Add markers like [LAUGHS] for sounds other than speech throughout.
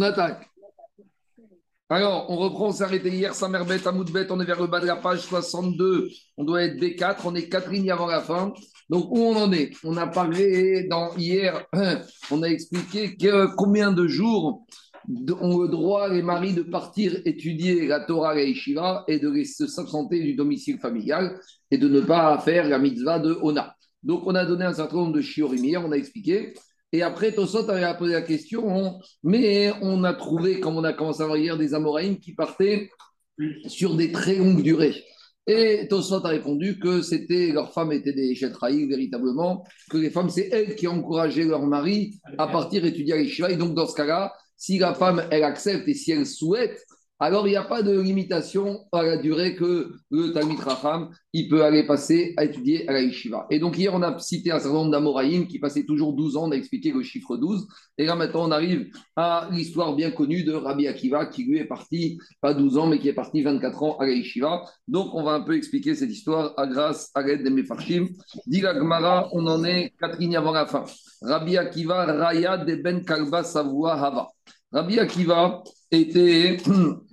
On attaque. Alors, on reprend, on s'est arrêté hier, Samerbet, Amoudbet, on est vers le bas de la page 62. On doit être D4, on est quatre lignes avant la fin. Donc, où on en est? On a parlé dans, hier, [CLEARS THROAT] on a expliqué que combien de jours ont le droit, les maris, de partir étudier la Torah et la et de se s'absenter du domicile familial et de ne pas faire la mitzvah de Ona. Donc, on a donné un certain nombre de chiorim hier, on a expliqué. Et après, Tosot avait posé la question, mais on a trouvé, comme on a commencé à voir hier, des Amoraïm qui partaient sur des très longues durées. Et Tosot a répondu que c'était leurs femmes étaient des chetraïs, véritablement, que les femmes, c'est elles qui encourageaient leur mari à partir étudier à l'Ishiva. Et donc, dans ce cas-là, si la femme, elle accepte et si elle souhaite, alors il n'y a pas de limitation à la durée que le Talmid Raham, il peut aller passer à étudier à la Yeshiva. Et donc hier, on a cité un certain nombre d'Amoraïm qui passaient toujours 12 ans, on a expliqué le chiffre 12. Et là maintenant, on arrive à l'histoire bien connue de Rabbi Akiva, qui lui est parti, pas 12 ans, mais qui est parti 24 ans à la Yeshiva. Donc on va un peu expliquer cette histoire à grâce à l'aide des Mefarshim. Dit Gmara, on en est quatre lignes avant la fin. Rabbi Akiva, Raya de Ben Kalba Savoua Hava. Rabbi Akiva était [CLEARS THROAT]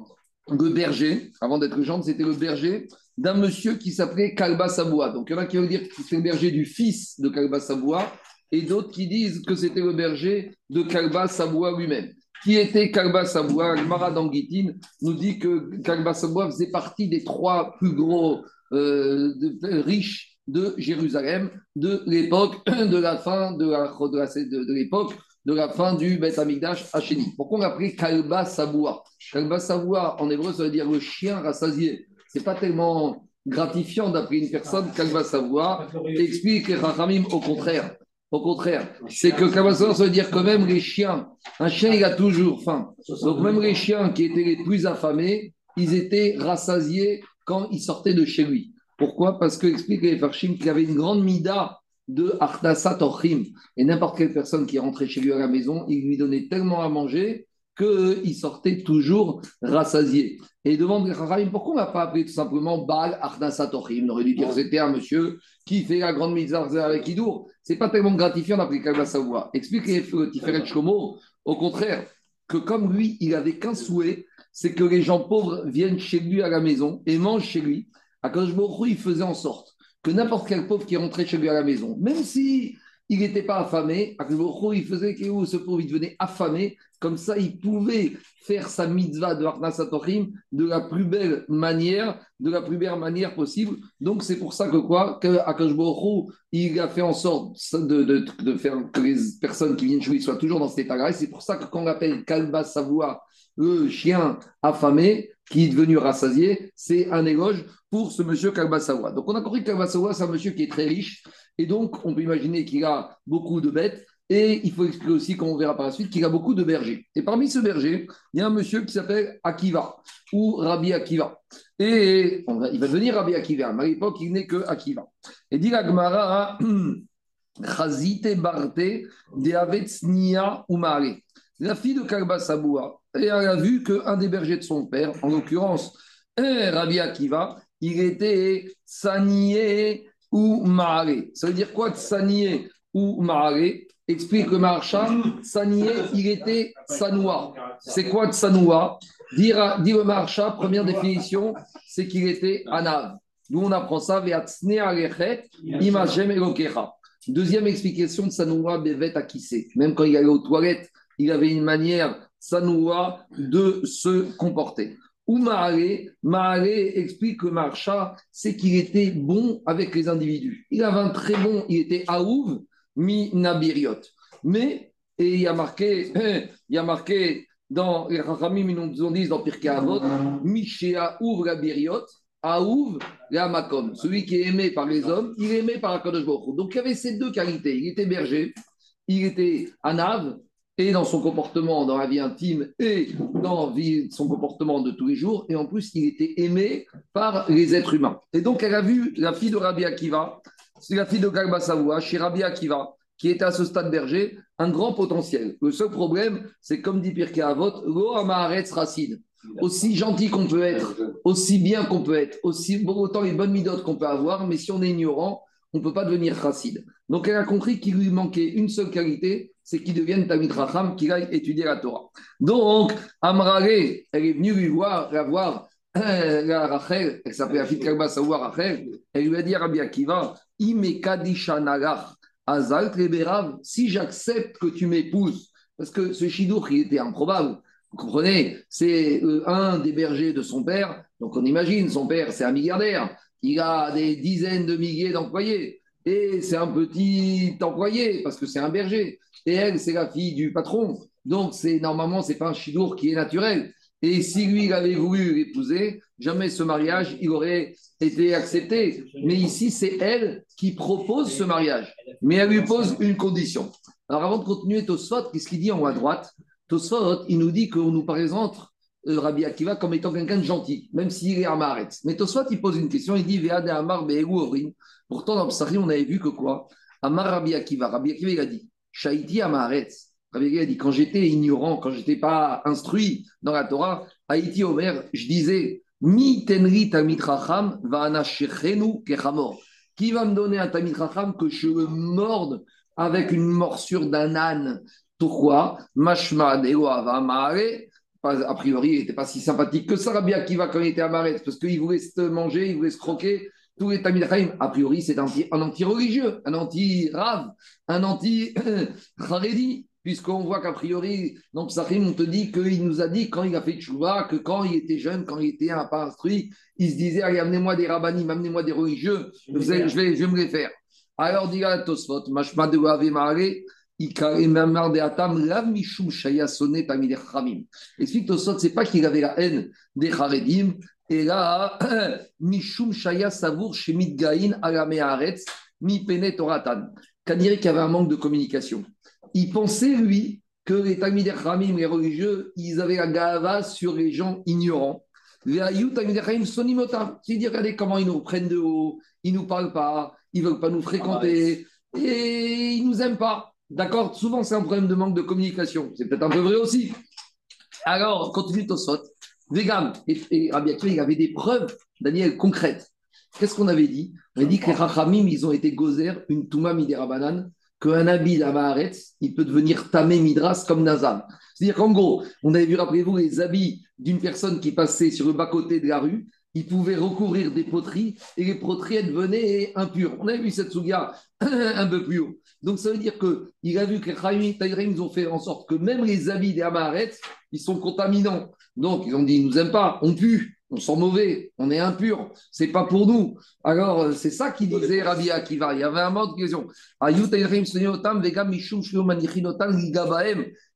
le berger, avant d'être gendre, c'était le berger d'un monsieur qui s'appelait Kalba Saboua. Donc il y en a qui veulent dire que c'est le berger du fils de Kalba Saboua, et d'autres qui disent que c'était le berger de Kalba Saboua lui-même. Qui était Kalba Saboua Mara Danguitine nous dit que Kalba Saboua faisait partie des trois plus gros euh, riches de Jérusalem de l'époque [CLEARS THROAT] de la fin de l'époque de la fin du Beth Amigdash à Chéni. Pourquoi on a pris Kalba Saboua Kalba Saboua, en hébreu, ça veut dire le chien rassasié. Ce n'est pas tellement gratifiant d'appeler une personne Kalba Saboua. Explique Rachamim au contraire. Au contraire, c'est que Kalba ça veut dire que même les chiens, un chien, il a toujours faim. Donc même les chiens qui étaient les plus affamés, ils étaient rassasiés quand ils sortaient de chez lui. Pourquoi? Parce que explique les Farshim qu'il y avait une grande mida de Ardasa Et n'importe quelle personne qui rentrait chez lui à la maison, il lui donnait tellement à manger qu'il sortait toujours rassasié. Et il demande pourquoi on n'a pas appelé tout simplement Baal Ardasa On aurait dû dire c'était un monsieur qui fait la grande mise avec Idour. C'est pas tellement gratifiant d'appeler Kalba Savoie. Explique Tiferet Shlomo, au contraire, que comme lui, il avait qu'un souhait, c'est que les gens pauvres viennent chez lui à la maison et mangent chez lui. À Koshbohu, il faisait en sorte que n'importe quel pauvre qui rentrait chez lui à la maison, même si il n'était pas affamé, il faisait que ce pauvre il devenait affamé, comme ça il pouvait faire sa mitzvah de Arnasatorim de la plus belle manière, de la plus belle manière possible. Donc c'est pour ça que quoi, que il a fait en sorte de, de, faire que les personnes qui viennent chez lui soient toujours dans cet état-là. c'est pour ça que quand on appelle Kalba Savoie le chien affamé, qui est devenu rassasié, c'est un éloge pour ce monsieur Kalbasawa. Donc on a compris que Kalbasawa, c'est un monsieur qui est très riche, et donc on peut imaginer qu'il a beaucoup de bêtes, et il faut expliquer aussi, comme on verra par la suite, qu'il a beaucoup de bergers. Et parmi ce berger, il y a un monsieur qui s'appelle Akiva, ou Rabbi Akiva. Et il va devenir Rabbi Akiva, mais à l'époque, il n'est que Akiva. Et dit la Gemara, [CLEARS THROAT] Chazite Barte de ou La fille de Kalba et elle a vu qu'un des bergers de son père, en l'occurrence Rabbi Akiva, il était sanié ou maré. Ça veut dire quoi sanié ou maré Explique le marchand. Sanié, il était sanoua. C'est quoi sanoua? Dire, dire le marchand, première définition, c'est qu'il était anav. Nous, on apprend ça, Deuxième explication de sanoua, bevet akissé. Même quand il allait aux toilettes, il avait une manière sanoua de se comporter. Ou Maharé, explique que Marcha, c'est qu'il était bon avec les individus. Il avait un très bon, il était Aouv, mi Nabiriot. Mais, et il y a marqué, [LAUGHS] il a marqué dans les Rachamim, ils nous disent dans Pirkei Avot, Michéa Ouv la Biriot, Aouv Makom. Celui qui est aimé par les hommes, il est aimé par Akadosh Baruch Donc il y avait ces deux qualités. Il était berger, il était Anav, et dans son comportement dans la vie intime et dans son comportement de tous les jours. Et en plus, il était aimé par les êtres humains. Et donc, elle a vu la fille de Rabbi Akiva, c'est la fille de Galba Savoua, chez Rabbi Akiva, qui était à ce stade berger, un grand potentiel. Le seul problème, c'est comme dit Pirkei Avot, lo racine. Aussi gentil qu'on peut être, aussi bien qu'on peut être, aussi autant les bonnes midotes qu'on peut avoir, mais si on est ignorant, on ne peut pas devenir chassid. Donc elle a compris qu'il lui manquait une seule qualité, c'est qu'il devienne Tamid Racham, qu'il aille étudier la Torah. Donc, Amrare, elle est venue lui voir, la voir, la Rachel, elle Afid Kalba Saoua Rachel, elle lui a dit à Rabbi Akiva, Azal si j'accepte que tu m'épouses, parce que ce chidour, il était improbable, vous comprenez C'est euh, un des bergers de son père. Donc on imagine, son père, c'est un milliardaire. Il a des dizaines de milliers d'employés. Et c'est un petit employé, parce que c'est un berger. Et elle, c'est la fille du patron. Donc c'est normalement, c'est pas un chidour qui est naturel. Et si lui, il avait voulu l'épouser, jamais ce mariage, il aurait été accepté. Mais ici, c'est elle qui propose ce mariage. Mais elle lui pose une condition. Alors avant de continuer Tosfot, qu'est-ce qu'il dit en haut à droite? Tosfot, il nous dit qu'on nous présente Rabbi Akiva comme étant quelqu'un de gentil, même s'il est Amaret. Mais Tosfot, il pose une question, il dit Amar. Pourtant, dans Psari, on avait vu que quoi? Amar Rabbi Akiva. Rabbi Akiva, il a dit Shaiti Amaret. Rabbi Akiva a dit quand j'étais ignorant, quand j'étais pas instruit dans la Torah, Haïti Omer, je disais Mi tenri tamit racham va kechamor. Qui va me donner un tamit racham que je me morde avec une morsure d'un âne pourquoi? Mashma a priori, il n'était pas si sympathique que ça, Rabbi Akiva, quand il était à Maret, parce qu'il voulait se manger, il voulait se croquer. Tous les Tamil a priori, c'est un, anti-religieux, un anti-rave, un anti-haredi, puisqu'on voit qu'a priori, dans Psachim, on te dit qu'il nous a dit, quand il a fait Tchouva, que quand il était jeune, quand il était un pas instruit, il se disait Allez, amenez-moi des rabbinim, amenez-moi des religieux, je vais, je vais, je vais me les faire. Alors, dit Tosfot, Mashma de Explique Tosot, c'est pas qu'il avait la haine des Haredim, et là, [CLEARS THROAT] Mishum Shaya Savour Shemit Gain Alame Haaretz, Mi Pene Toratan. y avait un manque de communication? Il pensait, lui, que les Talmidei Ramim, les religieux, ils avaient la gava sur les gens ignorants. Les Ayut Talmidei Ramim Sonimota. C'est-à-dire, regardez comment ils nous prennent de haut, ils ne nous parlent pas, ils ne veulent pas nous fréquenter, et ils ne nous aiment pas. D'accord Souvent, c'est un problème de manque de communication. C'est peut-être un peu vrai aussi. Alors, continue Tosot. Vegam et, et Rabbi Akiva, il avait des preuves, Daniel, concrètes. Qu'est-ce qu'on avait dit? On avait dit que les Rachamim, ils ont été gozer, une Touma Midera qu'un habit d'Amaharetz, il peut devenir Tamé Midras comme Nazam. C'est-à-dire qu'en gros, on avait vu, rappelez-vous, les habits d'une personne qui passait sur le bas-côté de la rue, il pouvait recouvrir des poteries et les poteries devenaient impures. On a vu cette souga [CLEARS THROAT] un peu plus haut. Donc ça veut dire qu'il a vu que les ils ont fait en sorte que même les habits des Amaharet, ils sont contaminants. Donc ils ont dit, ils nous aiment pas, on pue, on sent mauvais, on est impur, c'est pas pour nous. Alors euh, c'est ça qu'il disait Rabbi Akiva. Il y avait un mot de question.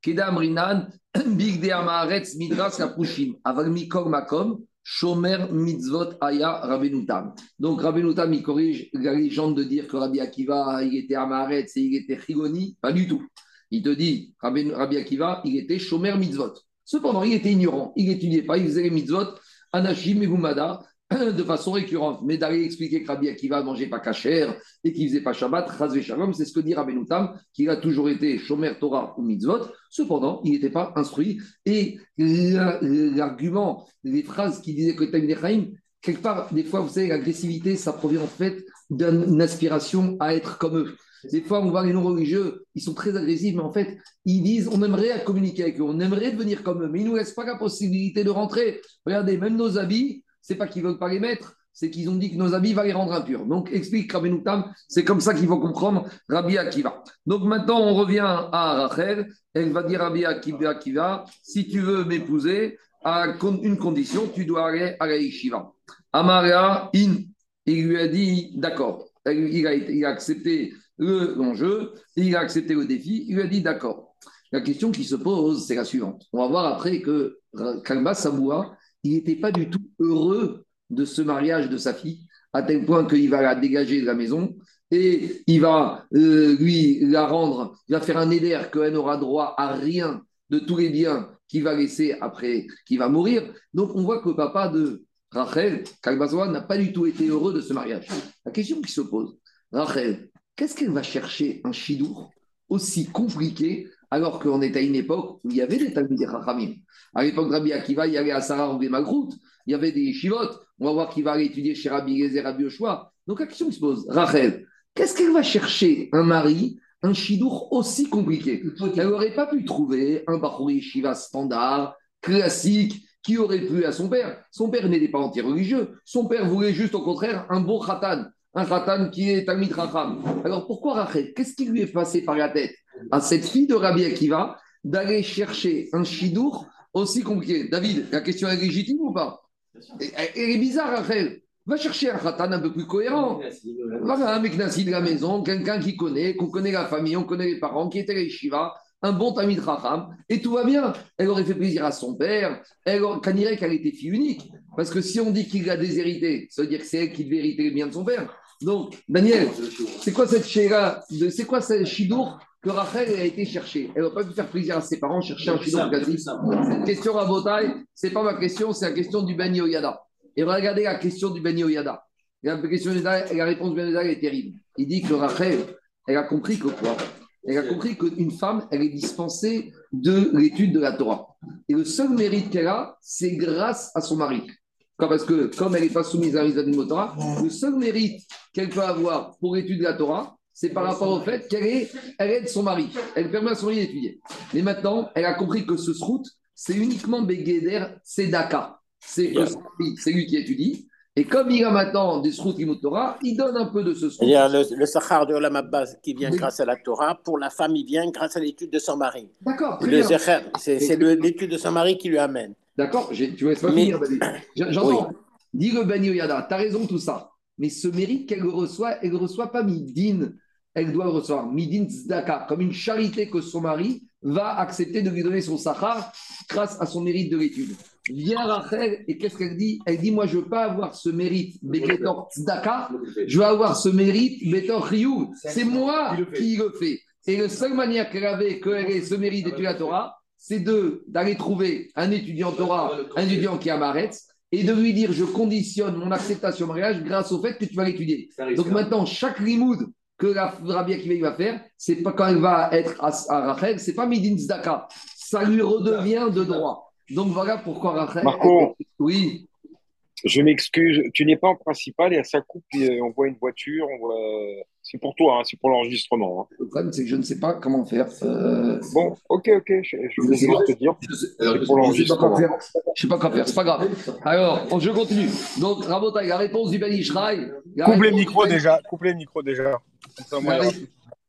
Kedam Rinan, [CLEARS THROAT] Big de Amaharet, Midras, Kapushim, Aval Mikor Makom, Shomer mitzvot aya Rabenutam. Donc Rabenutam, il corrige la légende de dire que Rabbi Akiva, il était Amaretz et il était Chigoni. Pas du tout. Il te dit, Rabbi Akiva, il était Shomer mitzvot. Cependant, il était ignorant. Il n'étudiait pas, il faisait les mitzvot, Anashim et Gumada, [CLEARS THROAT] de façon récurrente. Mais d'aller expliquer que Rabbi Akiva mangeait pas kacher et qu'il faisait pas Shabbat, Shalom, c'est ce que dit Rabbi Noutam, qu'il a toujours été Shomer Torah ou Mitzvot. Cependant, il n'était pas instruit. Et l'argument, les phrases qui disaient que Chaim, quelque part, des fois, vous savez, l'agressivité, ça provient en fait d'une aspiration à être comme eux. Des fois, on voit les non-religieux, ils sont très agressifs, mais en fait, ils disent on aimerait communiquer avec eux, on aimerait devenir comme eux, mais ils ne nous laissent pas la possibilité de rentrer. Regardez, même nos habits, c'est pas qu'ils veulent pas les mettre, c'est qu'ils ont dit que nos habits vont les rendre impurs. Donc, explique Rabbi Noutam, c'est comme ça qu'il faut comprendre Rabbi Akiva. Donc, maintenant, on revient à Rachel. Elle va dire Rabbi Akiva, si tu veux m'épouser, à une condition, tu dois aller à la yeshiva. Amaria, in, il lui a dit, d'accord. Il a, accepté l'enjeu, il a accepté le défi, il lui a dit, d'accord. La question qui se pose, c'est la suivante. On va voir après que Kalba Saboua, il n'était pas du tout heureux de ce mariage de sa fille, à tel point qu'il va la dégager de la maison et il va euh, lui la rendre, il va faire un éder qu'elle n'aura droit à rien de tous les biens qu'il va laisser après qu'il va mourir. Donc on voit que le papa de Rachel, Kalbazoa, n'a pas du tout été heureux de ce mariage. La question qui se pose, Rachel, qu'est-ce qu'elle va chercher un chidour aussi compliqué alors qu'on est à une époque où il y avait des Talmudé Rachamim. À l'époque Rabbi Akiva, il y avait à Sarah ou Magrout, il y avait des chivotes. On va voir qu'il va aller étudier chez Rabbi Gezer, Rabbi Oshua. Donc la question se pose, Rachel, Qu'est-ce qu'elle va chercher un mari, un chidour aussi compliqué? Elle n'aurait pas pu trouver un Bachouri Shiva standard, classique, qui aurait plu à son père. Son père n'était pas anti-religieux. Son père voulait juste au contraire un bon khatan, un khatan qui est Talmid Racham. Alors pourquoi Rachel Qu'est-ce qui lui est passé par la tête? À cette fille de Rabbi Akiva d'aller chercher un chidour aussi compliqué David, la question est légitime ou pas? Elle est bizarre, Rachel. Va chercher un khatan un peu plus cohérent. Voilà, un mec de la maison, quelqu'un qui connaît, qu'on connaît la famille, on connaît les parents, qui était les Shiva, un bon Tamid Raham, et tout va bien. Elle aurait fait plaisir à son père, elle aurait, qu'elle était fille unique. Parce que si on dit qu'il a déshérité, ça veut dire que c'est elle qui devait hériter les biens de son père. Donc, Daniel, c'est quoi cette chéra, c'est quoi ce chidour que Rachel a été chercher Elle n'a pas pu faire plaisir à ses parents, chercher un chidour Cette question à Botaï, c'est pas ma question, c'est la question du Ben Yoyada. Et regardez la question du Ben Yoyada. La, question la réponse du Ben Yoyada est terrible. Il dit que Rachel, elle a compris que quoi? Elle a compris qu'une femme, elle est dispensée de l'étude de la Torah. Et le seul mérite qu'elle a, c'est grâce à son mari. Parce que comme elle n'est pas soumise à de Torah, le seul mérite qu'elle peut avoir pour l'étude de la Torah, c'est par rapport au fait qu'elle elle aide son mari. Elle permet à son mari d'étudier. Mais maintenant, elle a compris que ce srout, c'est uniquement Begeder, c'est Daka. C'est lui qui étudie. Et comme il a maintenant des sroutes Torah, il donne un peu de ce srout. Il y a le, le Sahar de Olam qui vient grâce à la Torah. Pour la femme, il vient grâce à l'étude de son mari. D'accord. C'est l'étude de son mari qui lui amène. D'accord Tu ne pas finir, J'entends. Oui. Dis le Ben Yoyada, tu as raison, tout ça. Mais ce mérite qu'elle reçoit, elle ne reçoit pas midin. Elle doit le recevoir midin tzedaka, comme une charité que son mari va accepter de lui donner son sahar grâce à son mérite de l'étude. Vient Rachel et qu'est-ce qu'elle dit? Elle dit Moi, je ne veux pas avoir ce mérite Beketor Tzedaka, je veux avoir ce mérite Betor Riyou. C'est moi qui le fais. Et la seule manière qu'elle avait, qu'elle ait ce mérite d'étudier la Torah, c'est d'aller trouver un étudiant Torah, un étudiant qui a Maretz, et de lui dire Je conditionne mon acceptation au mariage grâce au fait que tu vas l'étudier. Donc maintenant, chaque limoud que la Rabbi Akiva va faire, c'est pas quand elle va être à, à Rachel, c'est pas Midin Tzedaka. Ça lui redevient de droit. Donc voilà pourquoi Rachel. Marco, oui. Je m'excuse, tu n'es pas en principal et ça coupe, on voit une voiture, c'est pour toi, hein, c'est pour l'enregistrement. Hein. Le problème, c'est que je ne sais pas comment faire. Euh, bon, ok, ok, je, je vais te dire. C'est pour l'enregistrement. Je ne sais pas quoi faire, c'est pas grave. Alors, je continue. Donc, Rabotaï, la réponse du Ben Ishraï. Coupe les micros déjà, coupe les micros déjà.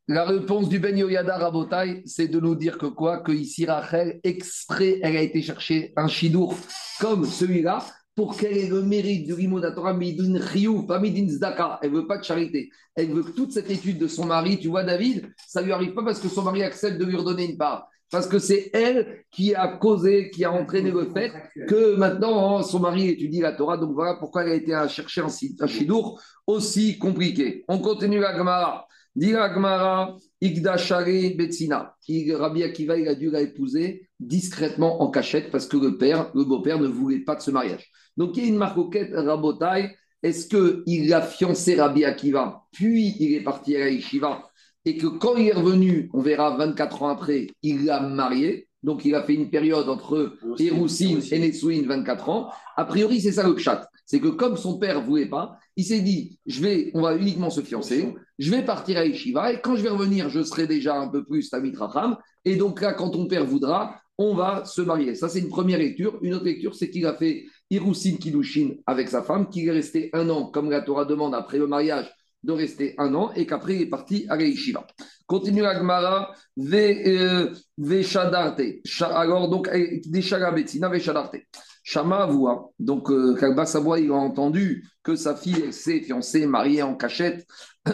La réponse du Ben Yoyada Rabotai, c'est de nous dire que quoi? Que ici, Rachel, exprès, elle a été chercher un chidour comme celui-là pour qu'elle ait le mérite du Rimo Torah Midin Riyou, pas Midin Zdaka. Elle veut pas de charité. Elle veut que toute cette étude de son mari, tu vois, David, ça lui arrive pas parce que son mari accepte de lui redonner une part. Parce que c'est elle qui a causé, qui a entraîné le fait que maintenant hein, son mari étudie la Torah. Donc voilà pourquoi elle a été à chercher un, un chidour aussi compliqué. On continue la Gemara. Gmara, Igdashare Betsina. Rabbi Akiva, il a dû la épouser discrètement en cachette parce que le père, le beau-père, ne voulait pas de ce mariage. Donc il y a une marcoquette Rabotai. Est-ce qu'il a fiancé Rabbi Akiva, puis il est parti à la Yeshiva, et que quand il est revenu, on verra 24 ans après, il l'a marié donc il a fait une période entre Héroussine et Netsouine, 24 ans. A priori, c'est ça le chat. C'est que comme son père ne voulait pas, il s'est dit, je vais, on va uniquement se fiancer, je vais partir à Yeshiva, et quand je vais revenir, je serai déjà un peu plus Tamit Racham, et donc là, quand ton père voudra, on va se marier. Ça, c'est une première lecture. Une autre lecture, c'est qu'il a fait Hiroussin Kidushin avec sa femme, qu'il est resté un an, comme la Torah demande, après le mariage, de rester un an, et qu'après, il est parti à Yeshiva. Continue Agmara, Veshadarte. Euh, Alors, donc, Deshara Betsina, Veshadarte. Shama Avoua. Donc, euh, Kalba il a entendu que sa fille s'est fiancée, mariée en cachette,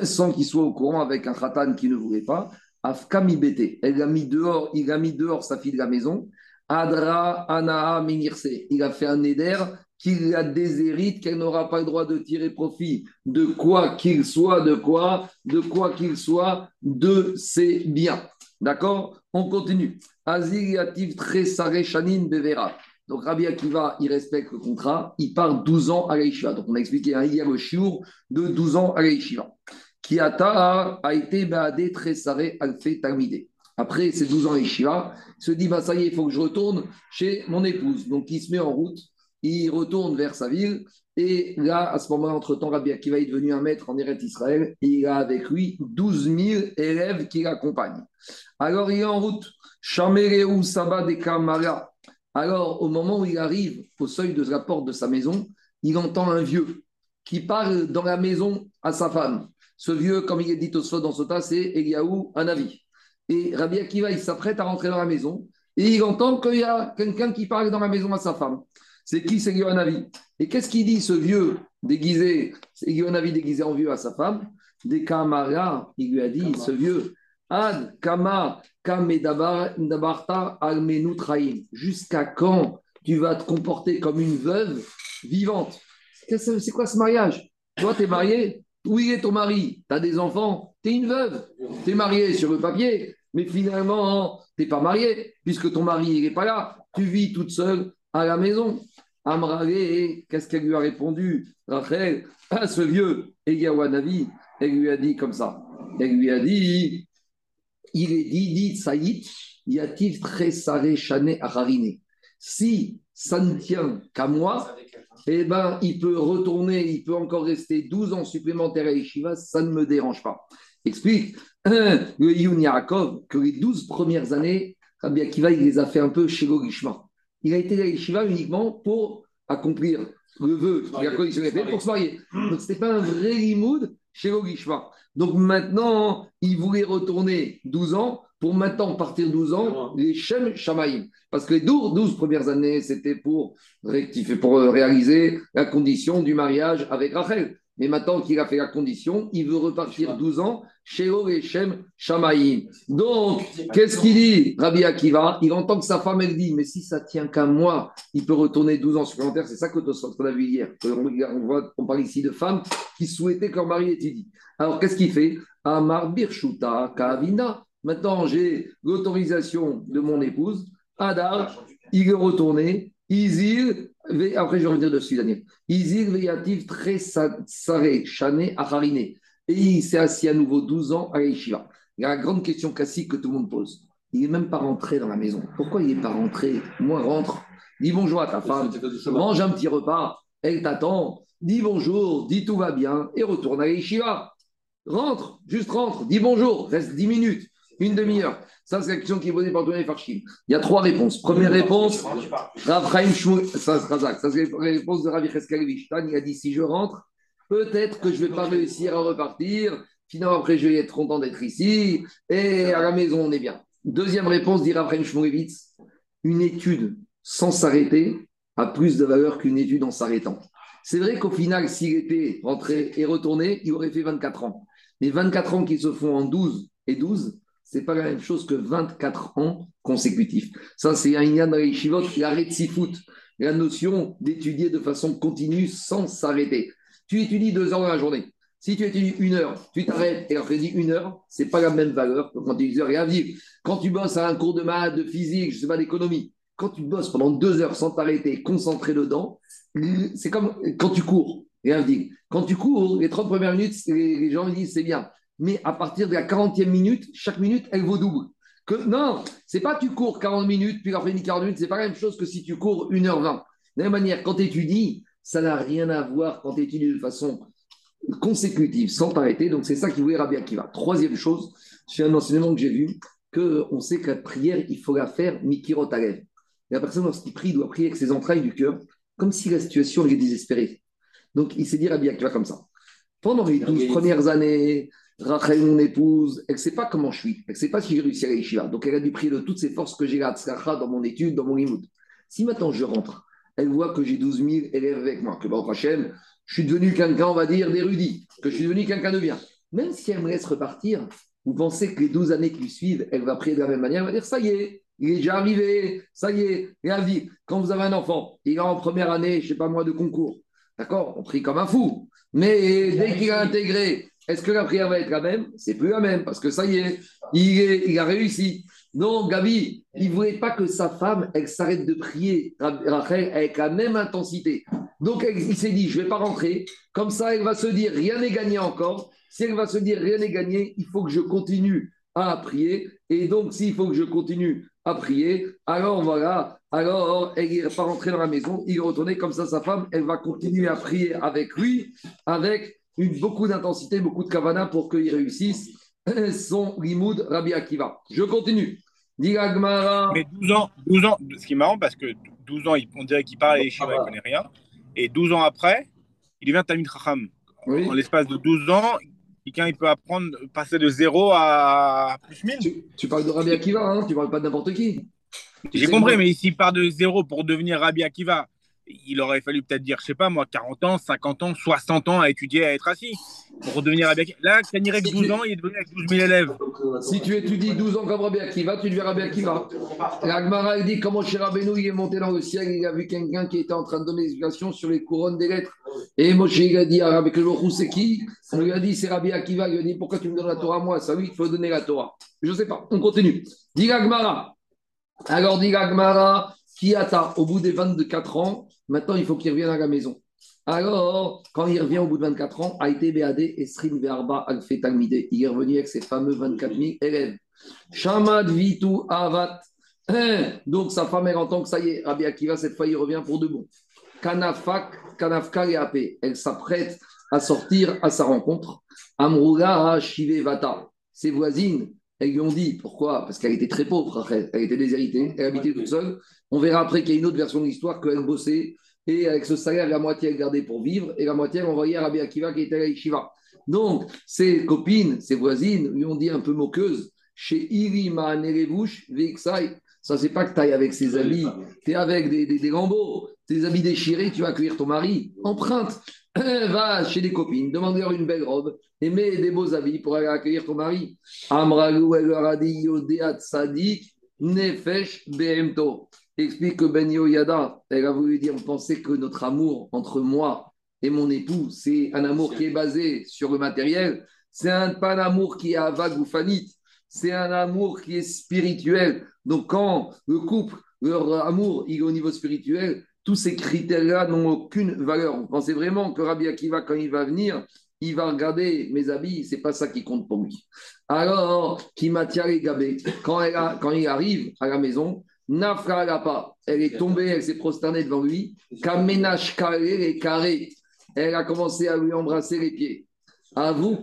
sans qu'il soit au courant avec un khatan qui ne voulait pas. Afkami Bete. Elle a mis dehors, il a mis dehors sa fille de la maison. Adra Anaa Minirse. Il a fait un éder qu'il la déshérite, qu'elle n'aura pas le droit de tirer profit de quoi qu'il soit, de quoi, de quoi qu'il soit, de ses biens. D'accord? On continue. Aziliativ Tresare Shanin Bevera. Donc Rabbi Akiva, il respecte le contrat, il part 12 ans à l'Aïshiva. Donc on a expliqué hein, hier le chiour de 12 ans à l'Aïshiva. Kiata a été baadé Tresare Alfe Talmide. Après ces 12 ans à l'Aïshiva, il se dit bah, ça y est, il faut que je retourne chez mon épouse. Donc il se met en route il retourne vers sa ville. Et là, à ce moment-là, entre-temps, Rabbi Akiva est devenu un maître en Eretz Israël. Il a avec lui 12 000 élèves qui l'accompagnent. Alors, il est en route. Saba de. Alors, au moment où il arrive au seuil de la porte de sa maison, il entend un vieux qui parle dans la maison à sa femme. Ce vieux, comme il est dit au dans ce tas, c'est Eliaou Anavi. Et Rabbi Akiva, il s'apprête à rentrer dans la maison et il entend qu'il y a quelqu'un qui parle dans la maison à sa femme. C'est qui C'est Eliaou Anavi. Et qu'est-ce qu'il dit, ce vieux déguisé, Eliaou Anavi déguisé en vieux à sa femme? Des Kamara, il lui a dit, ce vieux, Ad Kama Kamedabarta Almenutraim. Jusqu'à quand tu vas te comporter comme une veuve vivante? C'est quoi ce mariage? Toi, tu es marié? Où est ton mari? Tu as des enfants? Tu es une veuve. Tu es marié sur le papier, mais finalement, tu n'es pas marié, puisque ton mari n'est pas là. Tu vis toute seule à la maison. Amrale, qu'est-ce qu'elle lui a répondu Rachel, à ce vieux Egawanavi, elle lui a dit comme ça. Elle lui a dit il est dit, dit Saïd, yatif très saré chané harariné. Si ça ne tient qu'à moi, eh ben, il peut retourner, il peut encore rester 12 ans supplémentaires à Yeshiva, ça ne me dérange pas. Explique [CLEARS THROAT] le Yun Yaakov que les 12 premières années, Rabbi Akiva, il les a fait un peu chez Gogishma. Il a été à Yeshiva uniquement pour accomplir le vœu, pour se marier. Donc, ce n'était pas un vrai limoud chez Gogishma. Donc, maintenant, il voulait retourner 12 ans pour maintenant partir 12 ans, les Shem Shamaim. Parce que les 12, premières années, c'était pour rectifier, pour euh, réaliser la condition du mariage avec Rachel. Mais maintenant qu'il a fait la condition, il veut repartir 12 ans chez et Shem Shamaim. Donc, qu'est-ce qu'il dit, Rabbi Akiva? Il entend que sa femme, elle dit, mais si ça tient qu'à moi, il peut retourner 12 ans supplémentaires. C'est ça que qu'on a vu hier. On, on parle ici de femmes qui souhaitaient que leur mari étudie. Alors, qu'est-ce qu'il fait? Amar Birshuta Kavina. Maintenant, j'ai l'autorisation de mon épouse. Adar, il est retourné. Izir, après je vais revenir dessus, Daniel. Izir veyativ très saré, chané, achariné. Et il s'est assis à nouveau 12 ans à Yeshiva. Il y a la grande question classique que tout le monde pose. Il n'est même pas rentré dans la maison. Pourquoi il n'est pas rentré? Moi, rentre. Dis bonjour à ta femme. Mange un petit repas. Elle t'attend. Dis bonjour. Dis tout va bien. Et retourne à Yeshiva. Rentre. Juste rentre. Dis bonjour. Reste 10 minutes une demi-heure. Ça, c'est la question qui est posée par Tony Farchim. Il y a trois réponses. Première réponse, Shmuel, ça, c'est la réponse de Ravi Cheskalevich. Il a dit si je rentre, peut-être que je ne vais pas réussir à repartir. Finalement, après, je vais être content d'être ici. Et à la maison, on est bien. Deuxième réponse, dit Rav Shmulevitz une étude sans s'arrêter a plus de valeur qu'une étude en s'arrêtant. C'est vrai qu'au final, s'il était rentré et retourné, il aurait fait 24 ans. Mais 24 ans qui se font en 12 et 12, c'est pas la même chose que 24 ans consécutifs. Ça, c'est un yann Shivot, la foot, la notion d'étudier de façon continue sans s'arrêter. Tu étudies deux heures dans la journée. Si tu étudies une heure, tu t'arrêtes et après dis une heure, c'est pas la même valeur que quand tu étudies rien dire. Quand tu bosses à un cours de maths, de physique, je sais pas, d'économie, quand tu bosses pendant deux heures sans t'arrêter, concentré dedans, c'est comme quand tu cours. Rien dire. Quand tu cours, les 30 premières minutes, les gens disent c'est bien mais à partir de la 40e minute, chaque minute, elle vaut double. Que, non, c'est pas tu cours 40 minutes, puis après 40 minutes, c'est pas la même chose que si tu cours 1h20. De la même manière, quand tu étudies, ça n'a rien à voir quand tu étudies de façon consécutive, sans t'arrêter. Donc, c'est ça qui voulait Rabbi Akiva. Troisième chose, c'est un enseignement que j'ai vu, qu'on sait que la prière, il faut la faire mikirot La personne, lorsqu'il prie, doit prier avec ses entrailles du cœur, comme si la situation est désespérée. Donc, il s'est dit Rabbi Akiva comme ça. Pendant les 12 premières années, Rachel, mon épouse, elle ne sait pas comment je suis. Elle ne sait pas si j'ai réussi à Yeshiva. Donc, elle a dû prier de toutes ses forces que j'ai là, dans mon étude, dans mon limoud. Si maintenant je rentre, elle voit que j'ai 12 000 élèves avec moi, que bon, Hachem, je suis devenu quelqu'un, on va dire, d'érudit, que je suis devenu quelqu'un de bien. Même si elle me laisse repartir, vous pensez que les 12 années qui lui suivent, elle va prier de la même manière, elle va dire ça y est, il est déjà arrivé, ça y est. Elle dit, quand vous avez un enfant, il est en première année, je ne sais pas moi, de concours, d'accord? On prie comme un fou. Mais dès qu'il a intégré est-ce que la prière va être la même? C'est plus la même, parce que ça y est, il, a réussi. Non, Gabi, il ne voulait pas que sa femme, elle s'arrête de prier Rachel avec la même intensité. Donc, il s'est dit, je ne vais pas rentrer. Comme ça, elle va se dire, rien n'est gagné encore. Si elle va se dire, rien n'est gagné, il faut que je continue à prier. Et donc, s'il faut que je continue à prier, alors voilà, alors elle n'est pas rentrée dans la maison, il est retourné comme ça, sa femme, elle va continuer à prier avec lui, avec une, beaucoup d'intensité, beaucoup de kavana pour qu'il réussisse [LAUGHS] son limoud Rabbi Akiva. Je continue. Mais 12 ans, 12 ans, ce qui est marrant parce que 12 ans, on dirait qu'il parle à Yeshiva, il ne connaît rien. Et 12 ans après, il devient Tamid Chacham. En l'espace de 12 ans, quelqu'un il peut apprendre, passer de 0 à plus 1000. Tu, parles de Rabbi Akiva, hein tu parles pas de n'importe qui. J'ai compris, mais s'il part de 0 pour devenir Rabbi Akiva, il aurait fallu peut-être dire, je sais pas moi, 40 ans, 50 ans, 60 ans à étudier, à être assis pour redevenir Rabbi Akiva. Là, Kanirek, 12 ans, il est devenu avec 12 000 élèves. Si tu étudies 12 ans comme Rabbi Akiva, tu deviens Rabbi Akiva. L'Agmara, il dit comment chez Rabbeinu, il est monté dans le ciel, il a vu quelqu'un qui était en train de donner l'explication sur les couronnes des lettres. Et Moshe, il a dit à Rabbi Kevorou, c'est qui? On lui a dit, c'est Rabbi Akiva. Il lui a dit, pourquoi tu me donnes la Torah à moi? Ça, oui, il faut donner la Torah. Je ne sais pas. On continue. Dit l'Agmara. Alors, dit l'Agmara, attend au bout des 24 ans, Maintenant, il faut qu'il revienne à la maison. Alors, quand il revient au bout de 24 ans, a été BAD et Srim Verba Alfet Talmide. Il est revenu avec ses fameux 24 000 élèves. Shamad Vitu Avat. Hein? Donc, sa femme, elle entend que ça y est, Rabbi Akiva, cette fois, il revient pour de bon. Kanafak, Kanafka et Elle s'apprête à sortir à sa rencontre. Amruga Shive Vata. Ses voisines, elles lui ont dit pourquoi? Parce qu'elle était très pauvre, elle était déshéritée, elle habitait toute seule. On verra après qu'il y a une autre version de l'histoire qu'elle bossait et avec ce salaire, la moitié elle gardait pour vivre et la moitié elle envoyait à Rabbi Akiva qui était à Yeshiva. Donc, ses copines, ses voisines lui ont dit un peu moqueuse chez Iri Mahanerevouch, Vexai. Ça, c'est pas que tu ailles avec ses amis, tu es avec des, des, des lambeaux, tes habits déchirés, tu vas accueillir ton mari. Emprunte, [LAUGHS] va chez des copines, demande-leur une belle robe et mets des beaux habits pour accueillir ton mari. Amralou, elle leur a dit Yodeat Sadik, Nefesh Behemto explique que Ben Yoyada, elle a voulu dire, penser que notre amour entre moi et mon époux, c'est un amour qui est basé sur le matériel, c'est un, pas un qui est avag ou fanite, c'est un amour qui est spirituel. Donc quand le couple, leur amour, il est au niveau spirituel, tous ces critères-là n'ont aucune valeur. On pensait vraiment que Rabbi Akiva, quand il va venir, il va regarder mes habits, c'est pas ça qui compte pour lui. Alors, les gabé, quand, quand il arrive à la maison, Nafra pas. Elle est tombée, elle s'est prosternée devant lui. Kamenash est carré. Elle a commencé à lui embrasser les pieds. À vous,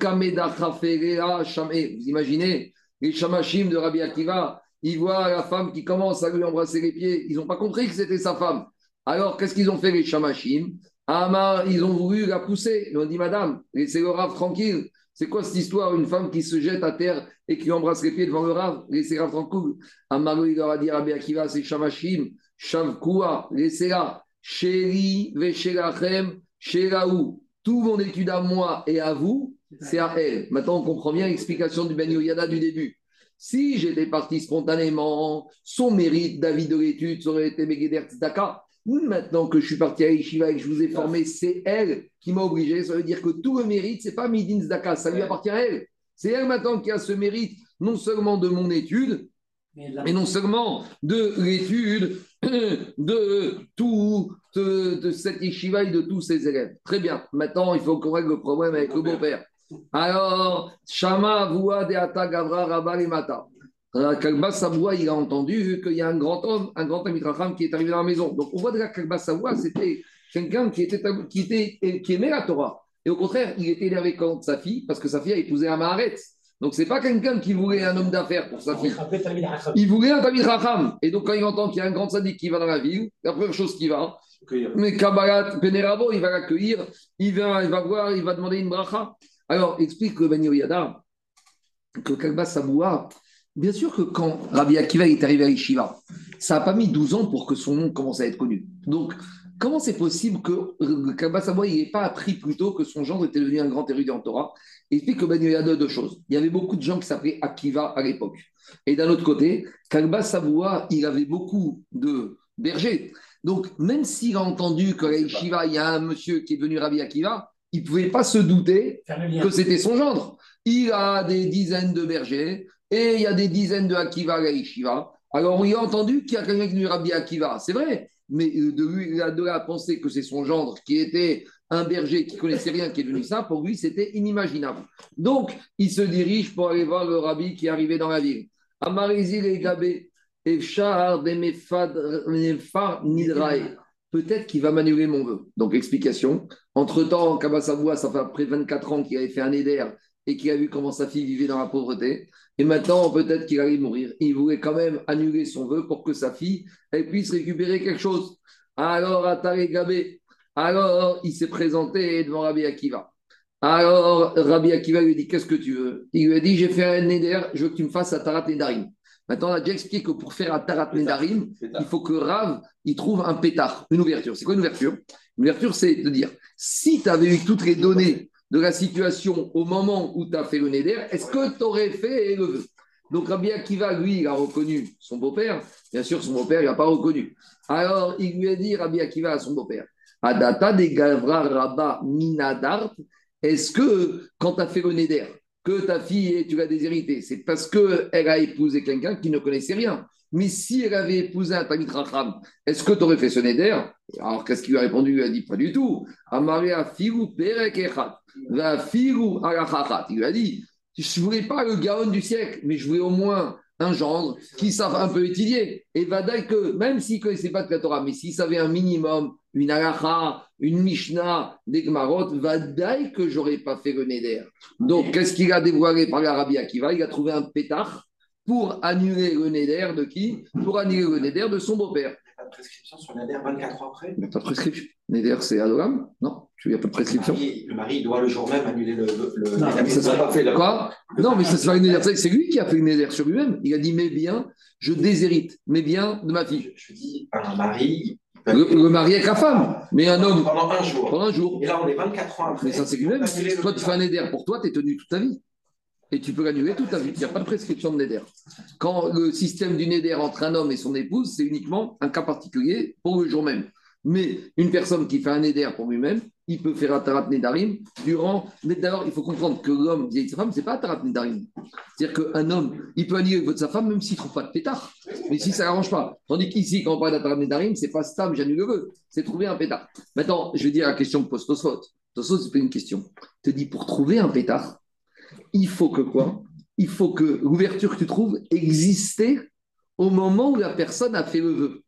Vous imaginez, les Shamashim de Rabbi Akiva, ils voient la femme qui commence à lui embrasser les pieds. Ils n'ont pas compris que c'était sa femme. Alors, qu'est-ce qu'ils ont fait, les Shamashim ils ont voulu la pousser. Ils ont dit, Madame, laissez le Rav tranquille. C'est quoi cette histoire? Une femme qui se jette à terre et qui embrasse les pieds devant le Rav Laissez Rav tranquille. Amarou, il leur a dit, Rabbi Akiva, c'est Shamashim, Shavkua, laissez-la. Chéri, Veshelachem, Sheraou. Tout mon étude à moi et à vous, c'est à elle. Maintenant, on comprend bien l'explication du Ben Yoyada du début. Si j'étais parti spontanément, son mérite, David de l'étude, aurait été Megeder. Maintenant que je suis parti à Yeshiva et que je vous ai formé, c'est elle qui m'a obligé. Ça veut dire que tout le mérite, c'est pas Midin Zdaka, ça lui appartient à elle. C'est elle maintenant qui a ce mérite, non seulement de mon étude, mais non seulement de l'étude [CLEARS THROAT] de tout de, cette yeshiva et de tous ses élèves. Très bien. Maintenant, il faut qu'on règle le problème avec le beau-père. Alors, Shama Voua de Ata Gavra Rabba Mata. Kalba Savoie, il a entendu qu'il y a un grand homme, un grand Amitracham qui est arrivé dans la maison. Donc on voit de la Kalba Savoie, c'était quelqu'un qui, était, qui, était, qui aimait la Torah. Et au contraire, il était énervé contre sa fille parce que sa fille a épousé un Maharet. Donc c'est pas quelqu'un qui voulait un homme d'affaires pour sa fille. Il voulait un Tamid Racham. Et donc quand il entend qu'il y a un grand sadique qui va dans la ville, la première chose qui va, mais Kabbalat Penerabo, il va l'accueillir, il va, il va voir, il va demander une bracha. Alors explique le Ben Yada que Kalba Savoie, Bien sûr que quand Rabbi Akiva est arrivé à Yeshiva, ça n'a pas mis 12 ans pour que son nom commence à être connu. Donc, comment c'est possible que Kabba n'ait pas appris plus tôt que son gendre était devenu un grand érudit en Torah Il explique que ben, il y a deux, choses? Il y avait beaucoup de gens qui s'appelaient Akiva à l'époque. Et d'un autre côté, Saboua, il avait beaucoup de bergers. Donc, même s'il a entendu qu'à Yeshiva, il y a un monsieur qui est venu Rabbi Akiva, il ne pouvait pas se douter que c'était son gendre. Il a des dizaines de bergers, et il y a des dizaines de Akiva à Yeshiva. Alors, on a entendu qu'il y a quelqu'un qui est Rabbi Akiva. C'est vrai. mais euh, de lui, de là à penser que c'est son gendre qui était un berger qui connaissait rien, qui est devenu ça, pour lui, c'était inimaginable. Donc, il se dirige pour aller voir le rabbi qui est arrivé dans la ville. Amarizi et Gabé, et Peut-être qu'il va m'annuler mon vœu. Donc, explication. Entre-temps, Kabasavoua, ça fait après 24 ans qu'il avait fait un éder et qu'il a vu comment sa fille vivait dans la pauvreté. Et maintenant, peut-être qu'il allait mourir. Il voulait quand même annuler son vœu pour que sa fille elle puisse récupérer quelque chose. Alors, Atare Gabé, alors, il s'est présenté devant Rabbi Akiva. Alors, Rabbi Akiva lui a dit Qu'est-ce que tu veux? Il lui a dit J'ai fait un Neder, je veux que tu me fasses un Tarat Nedarim. Maintenant, on a déjà expliqué que pour faire un Tarat Nedarim, il faut que Rav il trouve un pétard, une ouverture. C'est quoi une ouverture? Une ouverture, c'est de dire si tu avais eu toutes les données de la situation au moment où tu as fait le Neder, est-ce que tu aurais fait le vœu? Donc Rabbi Akiva, lui, il a reconnu son beau-père. Bien sûr, son beau-père, il n'a pas reconnu. Alors, il lui a dit, Rabbi Akiva, à son beau-père, Adata de Gavra Rabba Minadart, est-ce que quand tu as fait le Neder, que ta fille, tu l'as déshéritée, c'est parce qu'elle a épousé quelqu'un qui ne connaissait rien? Mais si elle avait épousé un Tamit Racham, est-ce que tu aurais fait ce Neder? Alors, qu'est-ce qu'il lui a répondu? Il a dit pas du tout. La Il lui a dit je ne voulais pas le gaon du siècle, mais je voulais au moins un gendre qui savent un peu étudier. Et Vadaï que, même s'il ne connaissait pas de la mais s'il savait un minimum, une alacha, une mishnah, des gmarot, Vadaï que j'aurais pas fait le neder. Donc, qu'est-ce qu'il a dévoilé par l'Arabie Akiva? Il a trouvé un pétard pour annuler le neder de qui? Pour annuler le neder de son beau-père. Pas de prescription sur Neder 24 ans après? Il n'y a pas de prescription. Neder, c'est Adolam Non il n'y a pas de prescription. Le mari, doit le jour même annuler le. le non, mais ça pas fait Quoi? Non, mais ça se fait une C'est lui qui a fait une neder sur lui-même. Il a dit Mes biens, je déshérite mes biens de ma fille. Je, dis un mari. Le, mari avec la femme, mais un homme. Pendant un jour. Pendant un jour. Et là, on est 24 ans après. Mais ça, c'est lui-même. Toi, tu fais un neder pour toi, tu es tenu toute ta vie. Et tu peux l'annuler toute ta vie. Il n'y a pas de prescription de neder. Quand le système du neder entre un homme et son épouse, c'est uniquement un cas particulier pour le jour même. Mais une personne qui fait un neder pour lui-même, il peut faire un tarat nedarim durant. Mais d'abord, il faut comprendre que l'homme dit sa femme, c'est pas un tarat nedarim. C'est-à-dire qu'un homme, il peut annuler votre sa femme même s'il ne trouve pas de pétard. Mais si ça n'arrange pas. Tandis qu'ici, quand on parle d'un tarat nedarim, c'est pas stam, j'annule le vœu. C'est trouver un pétard. Maintenant, je vais dire la question que pose Tosfot. Tosfot, c'est pas une question. Il te dit pour trouver un pétard, il faut que quoi? Il faut que l'ouverture que tu trouves existait au moment où la personne a fait le vœu.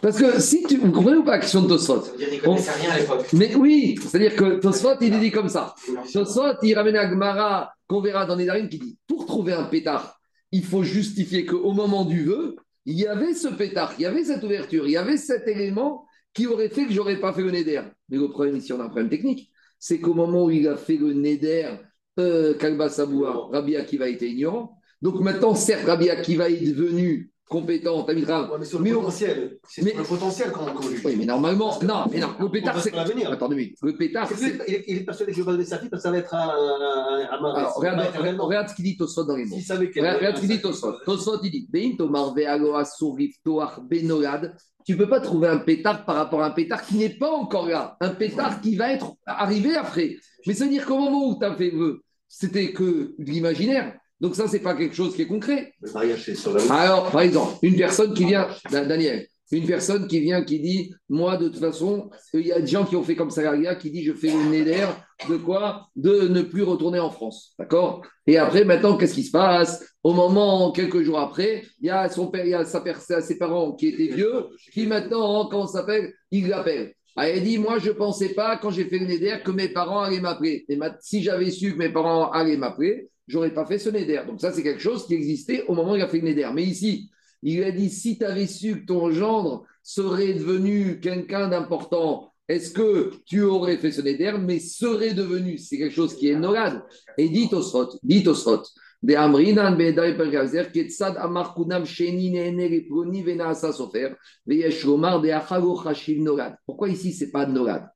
Parce que si tu. Vous comprenez ou pas la question de Tosfot? Rien à l'époque. Mais oui, c'est-à-dire que Tosfot, il dit comme ça. Tosfot, il ramène à Gmara, qu'on verra dans les narines, qui dit pour trouver un pétard, il faut justifier qu'au moment du vœu, il y avait ce pétard, il y avait cette ouverture, il y avait cet élément qui aurait fait que j'aurais pas fait le Neder. Mais le problème ici, on a un problème technique, c'est qu'au moment où il a fait le Neder, Kalba Saboua, Rabbi Akiva était ignorant. Donc maintenant, certes, Rabbi Akiva est devenu compétent, mis grave. mais sur le potentiel. C'est mais... le potentiel quand on Oui, mais normalement, non, mais non, le pétard, c'est. Attends deux Le pétard, c'est. Il est persuadé que je vais lever sa fille parce que ça va être un. Alors, regarde, regarde ce qu'il dit Tosfot dans les mots. Regarde ce qu'il dit Tosfot. Tosfot, il dit Bein Tomar Vealoa Sourif Toar Benolad. Tu ne peux pas trouver un pétard par rapport à un pétard qui n'est pas encore là. Un pétard qui va être arrivé après. Mais ça veut dire qu'au moment où tu as fait vœu, c'était que l'imaginaire. Donc ça, c'est pas quelque chose qui est concret. Alors, par exemple, une personne qui vient, Daniel, une personne qui vient qui dit, moi, de toute façon, il y a des gens qui ont fait comme Salaria, qui dit, je fais une néder de quoi? De ne plus retourner en France. D'accord? Et après, maintenant, qu'est-ce qui se passe? Au moment, quelques jours après, il y a son père, il y a sa ses parents qui étaient vieux, qui maintenant, comment ça s'appelle Il l'appelle. Ah, elle dit, moi, je ne pensais pas, quand j'ai fait le Néder, que mes parents allaient m'appeler. Et si j'avais su que mes parents allaient m'appeler, j'aurais pas fait ce Néder. Donc ça, c'est quelque chose qui existait au moment où il a fait le Néder. Mais ici, il a dit, si tu avais su que ton gendre serait devenu quelqu'un d'important, est-ce que tu aurais fait ce Néder Mais serait devenu, c'est quelque chose qui est nolad. Et dit Osrot, dit Osrot, Pourquoi ici c'est pas Reberav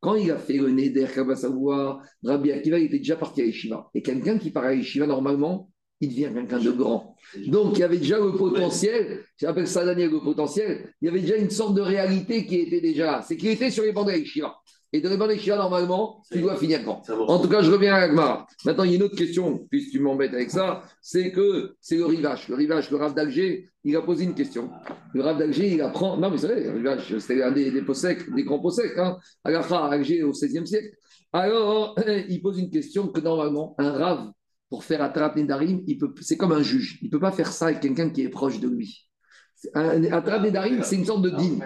quand il a fait le Neder savoir Rabbi Akiva il était déjà parti à Yeshiva. Et quelqu'un qui part à Yeshiva, normalement, il devient quelqu'un de grand. Donc, il y avait déjà le potentiel, j'appelle ça Daniel le potentiel, il y avait déjà une sorte de réalité qui était déjà là. C'est qu'il était sur les bancs de Yeshiva. Et de Rabban Yeshiva, normalement, tu dois finir quand En tout cas, je reviens à Agmara. Maintenant, il y a une autre question, puisque tu m'embêtes avec ça, c'est que c'est le rivage. Le rivage, le Rav d'Alger, il a posé une question. Le Rav d'Alger, il apprend. Non, mais c'est vrai, le rivage, c'était un des, des, des grands possèques, hein, à Alger au XVIe siècle. Alors, [CLEARS THROAT] il pose une question que normalement, un Rav, pour faire Atarat Nedarim, c'est comme un juge. Il ne peut pas faire ça avec quelqu'un qui est proche de lui. Un Atarat Nedarim, c'est une sorte de dîme.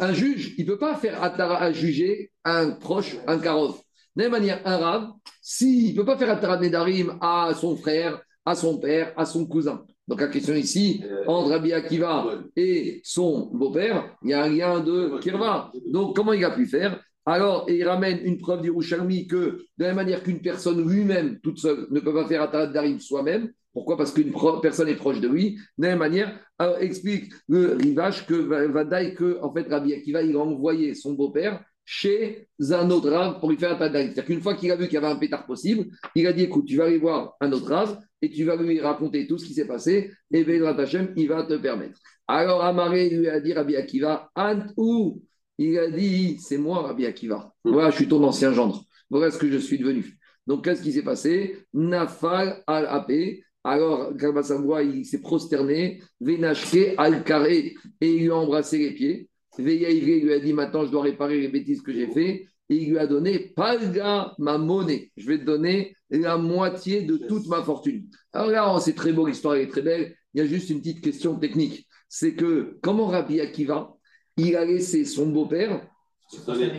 Un juge, il ne peut pas faire à juger un proche, un karov. De la même manière, un s'il ne peut pas faire Atarat Nedarim à son frère, à son père, à son cousin. Donc la question ici, entre Rabbi Akiva et son beau-père, il y a un lien de Kirva. Donc comment il a pu faire? Alors, il ramène une preuve d'Irushalmi que, de la même manière qu'une personne lui-même, toute seule, ne peut pas faire Atarat Darim soi-même, pourquoi? Parce qu'une personne est proche de lui. De la même manière, alors, explique le rivage que Vadaï, que en fait, Rabbi Akiva, il a envoyé son beau-père chez un autre rave pour lui faire un Darim. C'est-à-dire qu'une fois qu'il a vu qu'il y avait un pétard possible, il a dit écoute, tu vas aller voir un autre rave et tu vas lui raconter tout ce qui s'est passé, et Vedrat Hashem, il va te permettre. Alors, Amaré lui a dit Rabbi Akiva, Ant ou? Il a dit C'est moi, Rabbi Akiva. Hmm. Voilà, je suis ton ancien gendre. Voilà ce que je suis devenu. Donc, qu'est-ce qui s'est passé? Nafal al-Apé. Alors, Kabasabwa, il s'est prosterné, Vénachke al-Carré, et il lui a embrassé les pieds. Veya il lui a dit Maintenant, je dois réparer les bêtises que j'ai faites. Et il lui a donné Palga, ma monnaie. Je vais te donner la moitié de toute ma fortune. Alors là, c'est très beau, l'histoire est très belle. Il y a juste une petite question technique. C'est que comment Rabbi Akiva, il a laissé son beau-père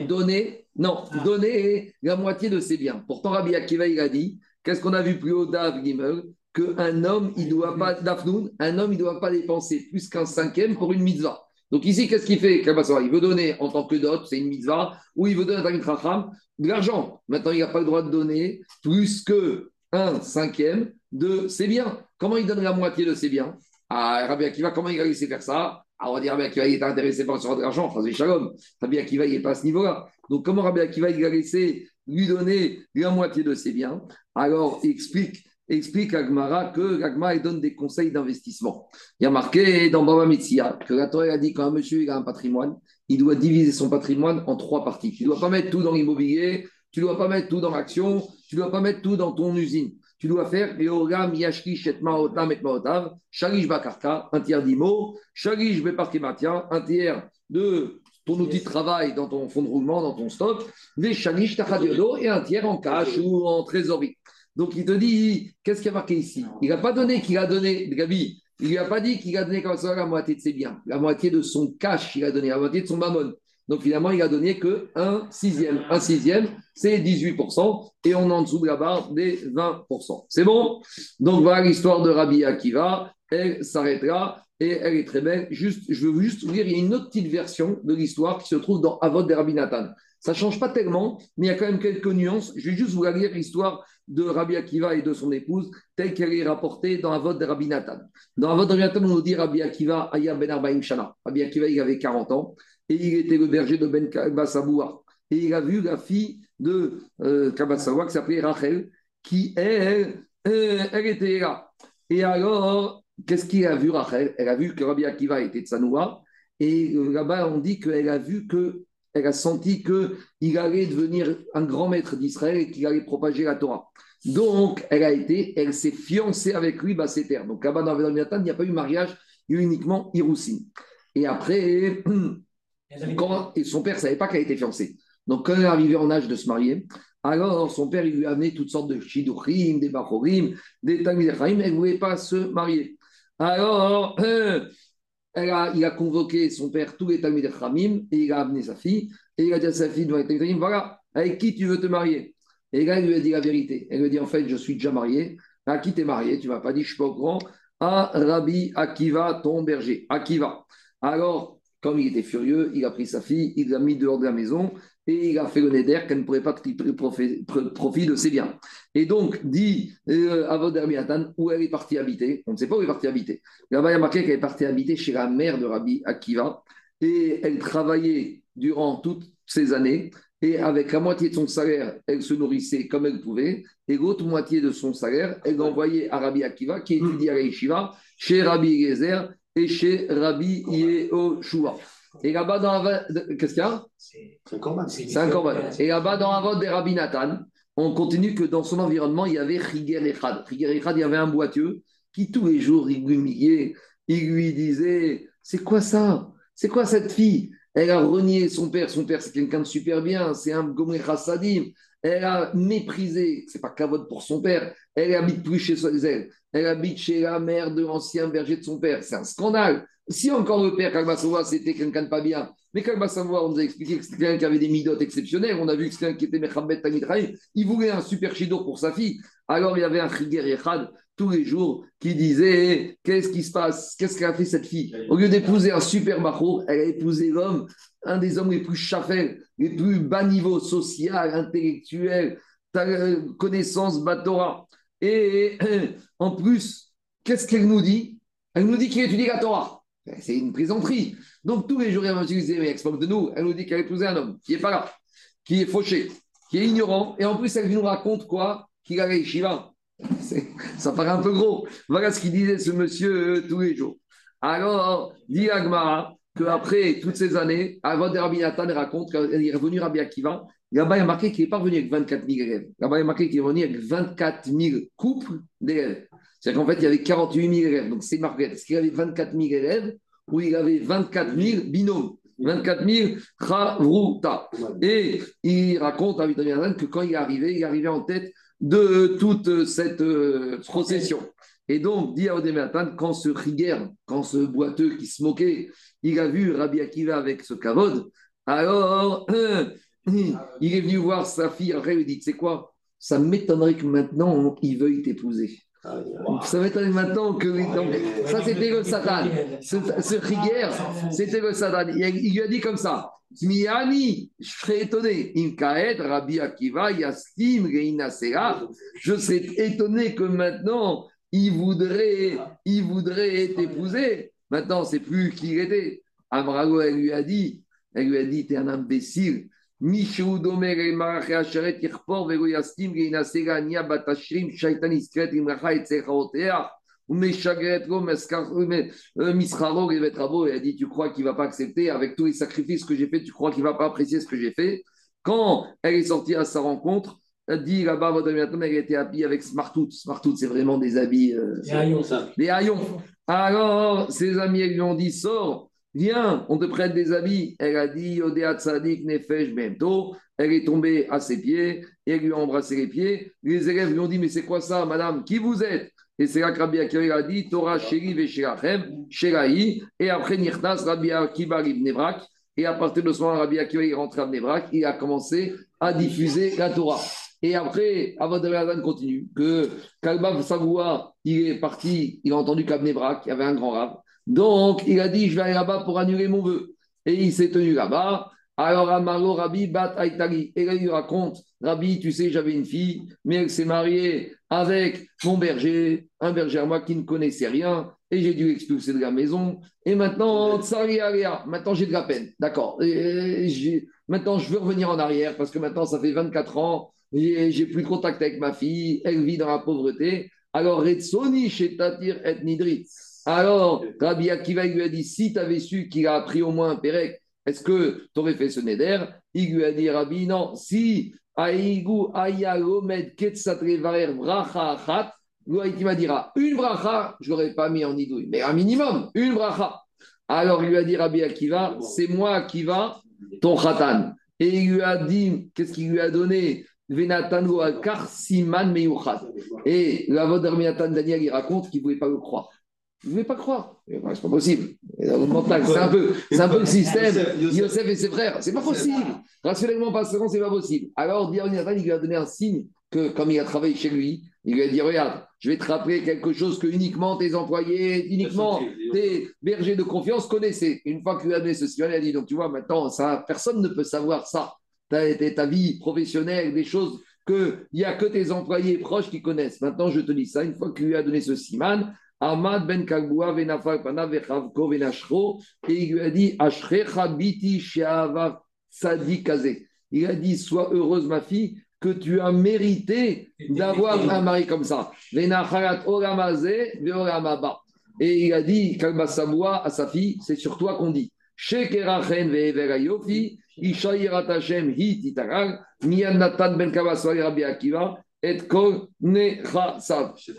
donner, non, donner la moitié de ses biens. Pourtant, Rabbi Akiva, il a dit, qu'est-ce qu'on a vu plus haut d'Av Gimel? Qu'un homme, il doit pas, d'Afnoun, un homme, il ne doit pas dépenser plus qu'un cinquième pour une mitzvah. Donc ici, qu'est-ce qu'il fait Il veut donner en tant que dot, c'est une mitzvah, ou il veut donner à Racham de l'argent. Maintenant, il n'a pas le droit de donner plus que un cinquième de ses biens. Comment il donne la moitié de ses biens? Ah, Rabbi Akiva, comment il a laissé faire ça? Alors on va dire Rabbi Akiva il est intéressé par ce d'argent, enfin c'est Shalom. Rabbi Akiva il n'est pas à ce niveau-là. Donc comment Rabbi Akiva il a laissé lui donner la moitié de ses biens? Alors il explique, explique Agmara que Agmara donne des conseils d'investissement. Il y a marqué dans Baba Metzia que la Torah a dit qu'un monsieur il a un patrimoine, il doit diviser son patrimoine en trois parties. Tu ne dois pas mettre tout dans l'immobilier, tu ne dois pas mettre tout dans l'action, tu ne dois pas mettre tout dans ton usine tu dois faire Leogam Yashkish et Maotam et Maotav, Shalish Bakarta, un tiers d'IMO, Shalish Beparkimatia, un tiers de ton outil de travail dans ton fonds de roulement, dans ton stock, des Shalish Tachadiodo et un tiers en cash ou en trésorerie. Donc il te dit, qu'est-ce qu'il a marqué ici? Il n'a pas donné qu'il a donné, Gabi, il lui a pas dit qu'il a donné comme ça la moitié de ses biens, la moitié de son cash, il a donné la moitié de son mammon. Donc finalement, il a donné que un sixième. Un sixième, c'est 18%, et on est en dessous de la barre des 20%. C'est bon? Donc voilà l'histoire de Rabbi Akiva. Elle s'arrêtera et elle est très belle. Juste, je veux juste vous dire, il y a une autre petite version de l'histoire qui se trouve dans Avot de Rabbi Nathan. Ça ne change pas tellement, mais il y a quand même quelques nuances. Je vais juste vous lire l'histoire de Rabbi Akiva et de son épouse, telle qu'elle est rapportée dans Avot de Rabbi Nathan. Dans Avot de Rabbi Nathan, on nous dit Rabbi Akiva, Aya Ben Arbaim Shana. Rabbi Akiva, il avait 40 ans et il était le berger de Ben Kabassaboua. Et il a vu la fille de euh, qui s'appelait Rachel, qui, elle, euh, elle, était là. Et alors, qu'est-ce qu'il a vu, Rachel? Elle a vu que Rabbi Akiva était de Sanoua. Et euh, là-bas, on dit qu'elle a vu que elle a senti qu'il allait devenir un grand maître d'Israël et qu'il allait propager la Torah. Donc, elle a été, elle s'est fiancée avec lui, terre. Donc, là-bas, dans il n'y a pas eu mariage, il y a eu uniquement Hiroussin. Et après, et son père ne savait pas qu'elle était fiancée. Donc, quand elle est arrivée en âge de se marier, alors son père il lui a amené toutes sortes de shidurim, des bachorim, des tamidachim, elle ne voulait pas se marier. Alors, euh, elle il a convoqué son père tous les tamidachim et il a amené sa fille. Et il a dit à sa fille devant les voilà, avec qui tu veux te marier? Et là, il lui a dit la vérité. Elle lui a dit, en fait, je suis déjà marié. À qui t'es marié? Tu ne m'as pas dit, je suis pas au courant. À Rabbi Akiva, ton berger. Akiva. Alors, comme il était furieux, il a pris sa fille, il l'a mis dehors de la maison et il a fait le néder qu'elle ne pourrait pas tirer profit de ses biens. Et donc, dit euh, Avod où elle est partie habiter. On ne sait pas où elle est partie habiter. Là-bas, il y a marqué qu'elle est partie habiter chez la mère de Rabbi Akiva et elle travaillait durant toutes ces années. Et avec la moitié de son salaire, elle se nourrissait comme elle pouvait. Et l'autre moitié de son salaire, elle l'envoyait à Rabbi Akiva, qui étudie à Yeshiva, chez Rabbi Gezer, et chez Rabbi Yehoshua. Et là-bas, dans la... Qu'est-ce qu'il y a C'est un corban. C'est un corban. Et là-bas, dans la vote des Rabbi Nathan, on continue que dans son environnement, il y avait Riger Echad. Riger Echad, il y avait un boiteux qui tous les jours, il lui humiliait, il lui disait C'est quoi ça? C'est quoi cette fille? Elle a renié son père. Son père, c'est quelqu'un de super bien, c'est un Sadim. Elle a méprisé, c'est pas cavote pour son père, elle habite plus chez elle, elle habite chez la mère de l'ancien berger de son père. C'est un scandale. Si encore le père Kalbasova, c'était quelqu'un de pas bien, mais Kalbasova, on nous a expliqué que c'était quelqu'un qui avait des midotes exceptionnelles, on a vu que c'était quelqu'un qui était Mechabet Tamitraïm, il voulait un super chidour pour sa fille. Alors il y avait un Chiger Yechad tous les jours qui disait Qu'est-ce qui se passe? Qu'est-ce qu'a fait cette fille? Au lieu d'épouser un super macho, elle a épousé l'homme, un des hommes les plus chafels, les plus bas niveau social, intellectuel, connaissance, Batora. Et [CLEARS THROAT] en plus, qu'est-ce qu'elle nous dit? Elle nous dit qu'il étudie la Torah. C'est une plaisanterie. Donc tous les jours, elle va utiliser, mais elle de nous, elle nous dit qu'elle a épousé un homme qui n'est pas là, qui est fauché, qui est ignorant, et en plus, elle nous raconte quoi? Qu'il a les Shiva. Ça paraît un peu gros. Voilà ce qu'il disait ce monsieur euh, tous les jours. Alors, dit Agmara qu'après toutes ces années, avant de Rabbi Nathan raconte qu'il est revenu Rabbi Akiva. Là-bas, il y a marqué qu'il n'est pas revenu avec 24 000 élèves. Là-bas, il y a marqué qu'il est revenu avec 24 000 couples d'élèves. C'est-à-dire qu'en fait, il y avait 48 000 élèves. Donc, c'est marqué. Est-ce qu'il avait 24 000 élèves ou il avait 24 000 binômes? 24 000 chavruta. Et il raconte à Nathan que quand il est arrivé, il est arrivé en tête de toute cette euh, procession. Et donc, dit à Odematan, quand ce rigueur, quand ce boiteux qui se moquait, il a vu Rabbi Akiva avec ce kavod, alors [CLEARS THROAT] il est venu voir sa fille, après il lui dit, c'est quoi? Ça m'étonnerait que maintenant il veuille t'épouser. Ça m'étonnerait maintenant que. ça, c'était le Satan. Ce, ce rigueur, c'était le Satan. Il, lui a dit comme ça Miani, je serais étonné. Inkaed, Rabbi Akiva, Yastim, Reina Je serais étonné que maintenant il voudrait, il voudrait t'épouser. Maintenant, c'est plus qui il était. Amrago, elle lui a dit, elle lui a dit, t'es un imbécile. Domer et et. Elle a dit, tu crois qu'il va pas accepter? Avec tous les sacrifices que j'ai fait, tu crois qu'il va pas apprécier ce que j'ai fait? Quand elle est sortie à sa rencontre, dit là-bas, votre elle était habillée avec Smartout. Smartout, c'est vraiment des habits. Euh, des haillons, ça. Des haillons. Alors, ses amis lui ont dit Sors, viens, on te prête des habits. Elle a dit Odéat Sadik Nefesh Bento. Elle est tombée à ses pieds et elle lui a embrassé les pieds. Les élèves lui ont dit Mais c'est quoi ça, madame? Qui vous êtes? Et c'est là que Rabbi Akiva a dit Torah Sheri Veshirachem, Sherahi. Et après, Nirtas, Rabbi Akiva Nebrak. Et à partir de ce moment, Rabbi Akiva est rentré à Nebrak. Il a commencé à diffuser la Torah. Et après, Avadaladhan continue que Kalba Savoua, il est parti, il a entendu qu'Abnebrak, il y avait un grand rave. Donc, il a dit Je vais aller là-bas pour annuler mon vœu. Et il s'est tenu là-bas. Alors, Amaro Rabbi Bat Aitali. Et là, il raconte Rabbi, tu sais, j'avais une fille, mais elle s'est mariée avec mon berger, un berger à moi qui ne connaissait rien. Et j'ai dû l'expulser de la maison. Et maintenant, maintenant j'ai de la peine. D'accord. Maintenant, je veux revenir en arrière parce que maintenant, ça fait 24 ans j'ai plus de contact avec ma fille, elle vit dans la pauvreté. Alors, Retsoni Shetatir et Nidri. Alors, Rabbi Akiva lui a dit si tu avais su qu'il a appris au moins un Pérec, est-ce que tu aurais fait ce Neder? Il lui a dit Rabbi, non, si Aïgou Ayalomed Varer Bracha Achat, m'a dira une bracha, je l'aurais pas mis en idouille, mais un minimum, une bracha. Alors il lui a dit Rabbi Akiva, c'est moi qui va, ton khatan. Et il lui a dit, qu'est-ce qu'il lui a donné? Et la Daniel, il raconte qu'il ne pouvait pas le croire. Ne voulait pas croire. C'est pas possible. C'est un, peu, c'est un peu le système. Yosef et ses frères. C'est pas possible. Rationnellement parlant, c'est pas possible. Alors, Arminatan, il lui a donné un signe que, comme il a travaillé chez lui, il lui a dit Regarde, je vais te rappeler quelque chose que uniquement tes employés, uniquement tes bergers de confiance connaissaient. Une fois qu'il lui a donné ce signe, il a dit Donc, tu vois, maintenant, ça, personne ne peut savoir ça ta, ta vie professionnelle, des choses qu'il n'y a que tes employés proches qui connaissent. Maintenant, je te dis ça, une fois qu'il lui a donné ce siman, Ahmad ben Kagboua venafal pana vechavko venashro, et il lui a dit Ashrecha biti sheava sadikaze. Il a dit Sois heureuse, ma fille, que tu as mérité d'avoir un mari comme ça. Et il a dit Kalba à sa fille C'est sur toi qu'on dit. Shekerachen ve'ever yofi, Ishayirat Hashem hi titaral, Miyan Natan ben Kavaswali Rabbi Akiva, et.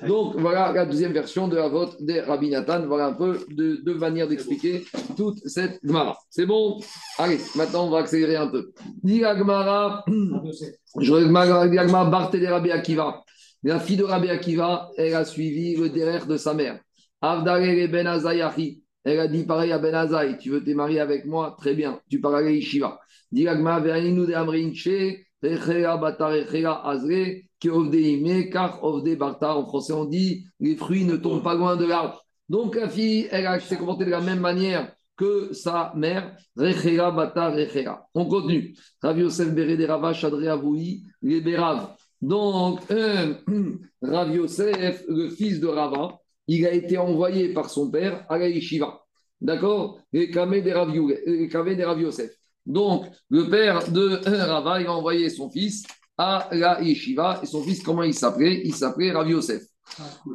Donc voilà la deuxième version de la vote des Rabbi Nathan. Voilà un peu de deux manières d'expliquer toute cette Gemara. C'est bon? Allez, maintenant on va accélérer un peu. Dit la Gemara, je la Gemara de Rabbi Akiva. La fille de Rabbi Akiva, elle a suivi le derrière de sa mère. Avdare ben Azayahi. Elle a dit pareil à Ben Azaï, tu veux te marier avec moi? Très bien, tu pars à Yeshiva. Dit la Gemara, de Amrinche, Azre, car En français, on dit les fruits ne tombent pas loin de l'arbre. Donc la fille, elle s'est comportée de la même manière que sa mère. Rechera bata rechera. On continue. Rav Yosef Bere Rava Shadre Avoui, les Berav. Donc, euh, [CLEARS THROAT] Rav Yosef, le fils de Rava, il a été envoyé par son père à la Yeshiva. D'accord? Les Kamé Rav Yosef. Donc, le père de [CLEARS THROAT] Rava, il a envoyé son fils à la yeshiva. Et son fils, comment il s'appelait? Il s'appelait Rav Yosef.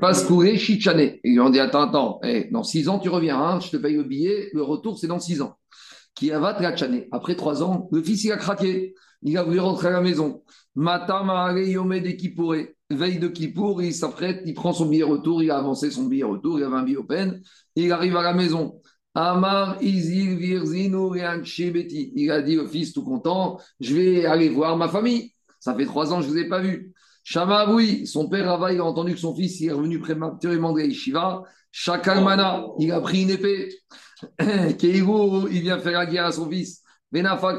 Pascouré Chichane. Ils lui ont dit Attends, attends, eh, dans six ans, tu reviens, hein, je te paye le billet, le retour, c'est dans six ans. Qui va Trachane. Après trois ans, le fils, il a craqué. Il a voulu rentrer à la maison. Matam Yomé de Kippouré. Veille de Kippour, il s'apprête, il prend son billet retour, il a avancé son billet retour, il avait un billet open. Il arrive à la maison. Amar Izil Virzino Il a dit au fils, tout content, je vais aller voir ma famille. Ça fait trois ans que je ne vous ai pas vu. Shama oui, son père Rava, il a entendu que son fils est revenu prématurément de Yeshiva. Shakalmana, il a pris une épée. [LAUGHS] Keigo, il vient faire la guerre à son fils. Benafa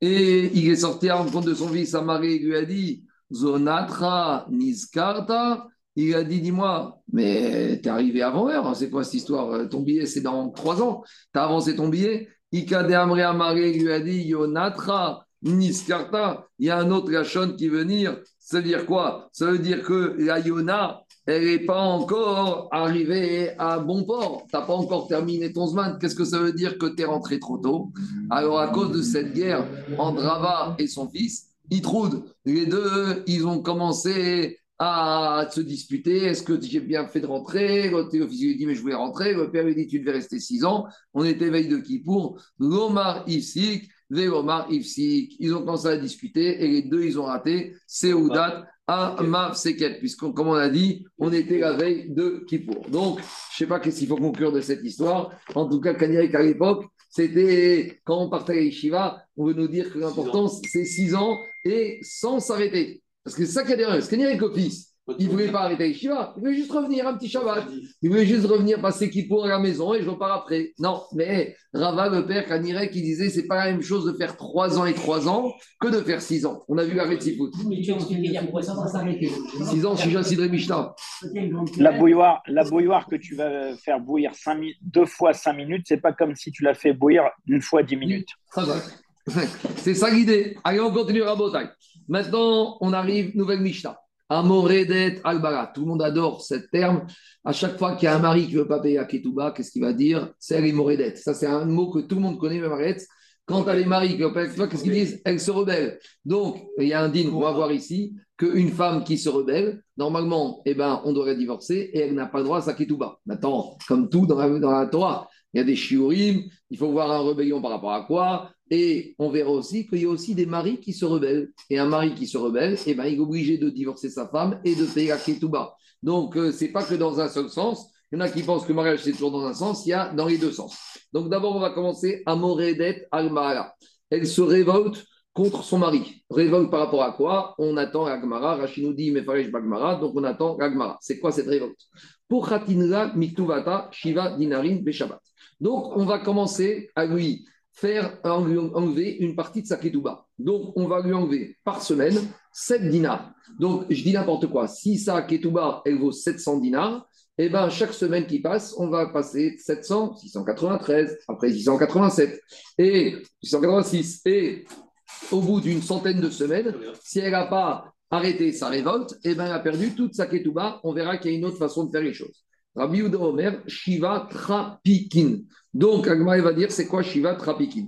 Et il est sorti à rencontre de son fils Amaré, il lui a dit Zonatra Niskarta. Il a dit Dis-moi, mais t'es arrivé avant l'heure, c'est quoi cette histoire? Ton billet, c'est dans trois ans. T'as avancé ton billet. Ikade Amré Amaré lui a dit Yonatra Niskarta, il y a un autre Lachon qui veut venir. Ça veut dire quoi? Ça veut dire que la Yona, elle n'est pas encore arrivée à bon port. Tu n'as pas encore terminé ton Zman. Qu'est-ce que ça veut dire que tu es rentré trop tôt? Alors, à cause de cette guerre entre Rava et son fils, Itroud, les deux, ils ont commencé à se disputer. Est-ce que j'ai bien fait de rentrer? Le fils lui dit, mais je voulais rentrer. Le père lui dit, tu devais rester six ans. On était veille de Kippour. L'Omar Isik, ils ont commencé à discuter et les deux, ils ont raté. Seoudat à Mav Seket, puisque, comme on a dit, on était la veille de Kippour. Donc, je ne sais pas qu'est-ce qu'il faut conclure de cette histoire. En tout cas, Kanyarek à l'époque, c'était quand on partait à Yeshiva, on veut nous dire que l'importance, c'est six ans et sans s'arrêter. Parce que c'est ça qui a des Parce Kanyarek au fils, il ne voulait pas arrêter Yeshiva, il voulait juste revenir un petit Shabbat. Il voulait juste revenir passer Kippour à la maison et je repars après. Non, mais Rava, le père, Kanirek, qui disait c'est pas la même chose de faire 3 ans et 3 ans que de faire 6 ans. On a vu l'arrêt de 6 ans, Shija Sidre Mishnah. La bouilloire, la bouilloire que tu vas faire bouillir 5 deux fois 5 minutes, c'est pas comme si tu l'as fait bouillir une fois 10 minutes. [LAUGHS] C'est ça l'idée. Allez, on continue à Maintenant, on arrive, nouvelle Mishnah. Amoredet albara. Tout le monde adore ce terme. À chaque fois qu'il y a un mari qui ne veut pas payer à Ketouba, qu'est-ce qu'il va dire? C'est Amoredet. Ça, c'est un mot que tout le monde connaît, même arrête. Quand elle les maris qui ne veulent pas qu'est-ce qu'ils disent? Elle se rebelle. Donc, il y a un dîne qu'on va voir ici qu'une femme qui se rebelle, normalement, eh ben, on devrait divorcer et elle n'a pas le droit à sa Ketouba. Maintenant, comme tout dans la, dans Torah, il y a des shiurim, il faut voir un rébellion par rapport à quoi? Et on verra aussi qu'il y a aussi des maris qui se rebellent. Et un mari qui se rebelle, eh ben, il est obligé de divorcer sa femme et de payer la ketouba. Donc, euh, ce n'est pas que dans un seul sens. Il y en a qui pensent que le mariage, c'est toujours dans un sens. Il y a dans les deux sens. Donc, d'abord, on va commencer à Moredet al Elle se révolte contre son mari. Révolte par rapport à quoi? On attend Agmara. Rachid nous dit Bagmara. Donc, on attend Agmara. C'est quoi cette révolte? Pour Khatinra Miktuvata Shiva Dinarin Beshabat. Donc, on va commencer à lui faire enlever une partie de sa ketouba. Donc, on va lui enlever par semaine 7 dinars. Donc, je dis n'importe quoi. Si sa ketouba, elle vaut 700 dinars, eh ben, chaque semaine qui passe, on va passer 700, 693, après 687, et 686. Et au bout d'une centaine de semaines, si elle n'a pas arrêté sa révolte, eh ben, elle a perdu toute sa ketouba. On verra qu'il y a une autre façon de faire les choses. Rabbi Uda Omer, Shiva Trapikin. Donc, Agma va dire c'est quoi Shiva Trapikin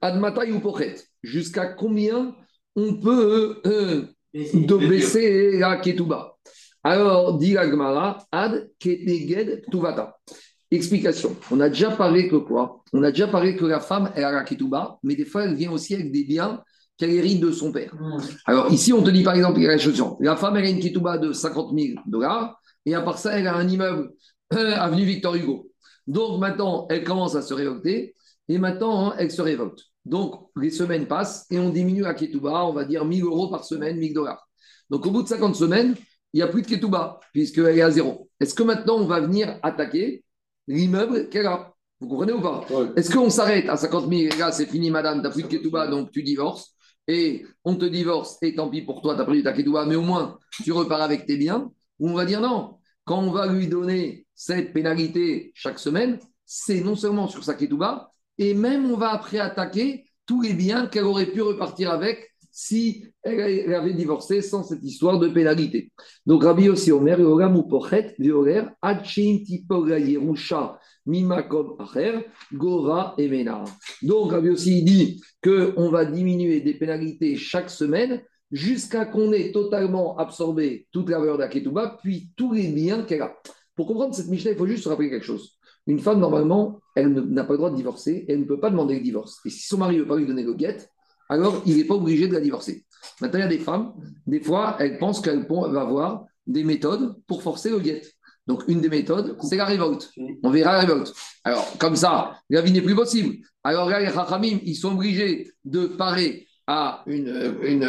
Admata ou Pochet? Jusqu'à combien on peut euh, baisser la Ketuba Alors, dit Agmara, Ad Keneged Tuvata. Explication. On a déjà parlé que quoi? On a déjà parlé que la femme, elle a la ketouba, mais des fois, elle vient aussi avec des biens qu'elle hérite de son père. Mmh. Alors ici, on te dit par exemple, la La femme, elle a une ketouba de 50 000 dollars, et à part ça, elle a un immeuble, euh, avenue Victor Hugo. Donc maintenant, elle commence à se révolter, et maintenant, hein, elle se révolte. Donc, les semaines passent, et on diminue la ketouba, on va dire 1000 euros par semaine, 1000 dollars. Donc, au bout de 50 semaines, il n'y a plus de ketouba, puisqu'elle est à zéro. Est-ce que maintenant, on va venir attaquer l'immeuble qu'elle a? Vous comprenez ou pas? Est-ce qu'on s'arrête à 50 000 Là, c'est fini, madame, tu n'as plus de ketouba, donc tu divorces et on te divorce, et tant pis pour toi, tu as pris ta ketouba, mais au moins tu repars avec tes biens, ou on va dire non, quand on va lui donner cette pénalité chaque semaine, c'est non seulement sur sa ketouba, et même on va après attaquer tous les biens qu'elle aurait pu repartir avec si elle avait divorcé sans cette histoire de pénalité. Donc Rabbi aussi Omer, Pochet, Violer, Tipoga Yerusha, Mimakom Gora et. Donc Rabbi aussi dit qu'on va diminuer des pénalités chaque semaine jusqu'à qu'on ait totalement absorbé toute la valeur d'Aketouba, puis tous les biens qu'elle a. Pour comprendre cette Mishnah, il faut juste se rappeler quelque chose. Une femme, normalement, elle n'a pas le droit de divorcer, elle ne peut pas demander le divorce. Et si son mari ne veut pas lui donner le guet, alors il n'est pas obligé de la divorcer. Maintenant, il y a des femmes, des fois, elles pensent qu'elles vont avoir des méthodes pour forcer le guet. Donc, une des méthodes, c'est la révolte. On verra la révolte. Alors, comme ça, la vie n'est plus possible. Alors là, les Chachamim, ils sont obligés de parer à une, une,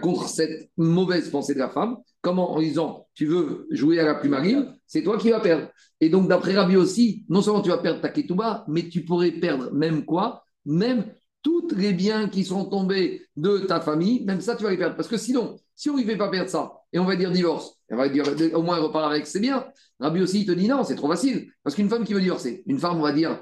contre cette mauvaise pensée de la femme. Comment En disant, tu veux jouer à la plus marine, c'est toi qui vas perdre. Et donc, d'après Rabbi aussi, non seulement tu vas perdre ta ketouba, mais tu pourrais perdre même quoi? Même tous les biens qui sont tombés de ta famille, même ça, tu vas les perdre. Parce que sinon, si on ne fait pas perdre ça, et on va dire divorce, on va dire au moins repart avec ses biens, Rabbi aussi, te dit non, c'est trop facile. Parce qu'une femme qui veut divorcer, une femme, on va dire,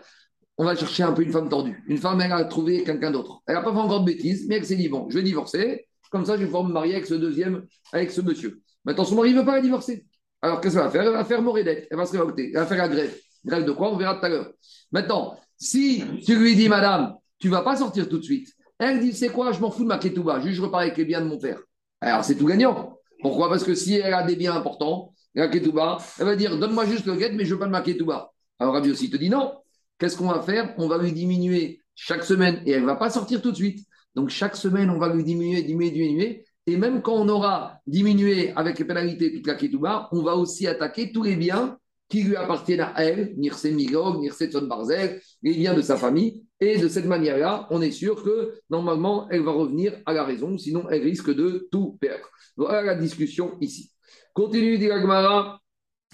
on va chercher un peu une femme tordue. Une femme, elle a trouvé quelqu'un d'autre. Elle n'a pas fait encore de bêtises, mais elle s'est dit bon, je vais divorcer, comme ça, je vais pouvoir me marier avec ce deuxième, avec ce monsieur. Maintenant, son mari ne veut pas la divorcer. Alors, qu'est-ce qu'elle va faire? Elle va faire Morédette, elle va se révolter, elle va faire la grève. Grève de quoi? On verra tout à l'heure. Maintenant, si tu lui dis, madame, tu vas pas sortir tout de suite. Elle dit, c'est quoi, je m'en fous de ma ketouba, juste je repars avec les biens de mon père. Alors c'est tout gagnant. Pourquoi? Parce que si elle a des biens importants, la elle va dire, donne-moi juste le guet, mais je veux pas de ma. Alors Rabbi aussi te dit non. Qu'est-ce qu'on va faire? On va lui diminuer chaque semaine et elle ne va pas sortir tout de suite. Donc chaque semaine, on va lui diminuer, diminuer, diminuer. Et même quand on aura diminué avec les pénalités toute la ketouba, on va aussi attaquer tous les biens qui lui appartiennent à elle, Nirse Migog, Nirse Barzel, les biens de sa famille. Et de cette manière-là, on est sûr que normalement, elle va revenir à la raison, sinon elle risque de tout perdre. Voilà la discussion ici. Continue Diragmara.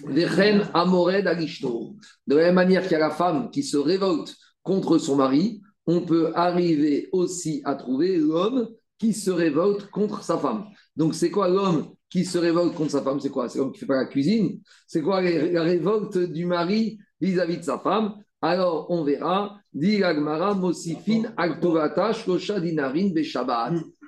De la même manière qu'il y a la femme qui se révolte contre son mari, on peut arriver aussi à trouver l'homme qui se révolte contre sa femme. Donc, c'est quoi l'homme qui se révolte contre sa femme, c'est quoi? C'est l'homme qui ne fait pas la cuisine? C'est quoi la révolte du mari vis-à-vis de sa femme? Alors, on verra. Dinarin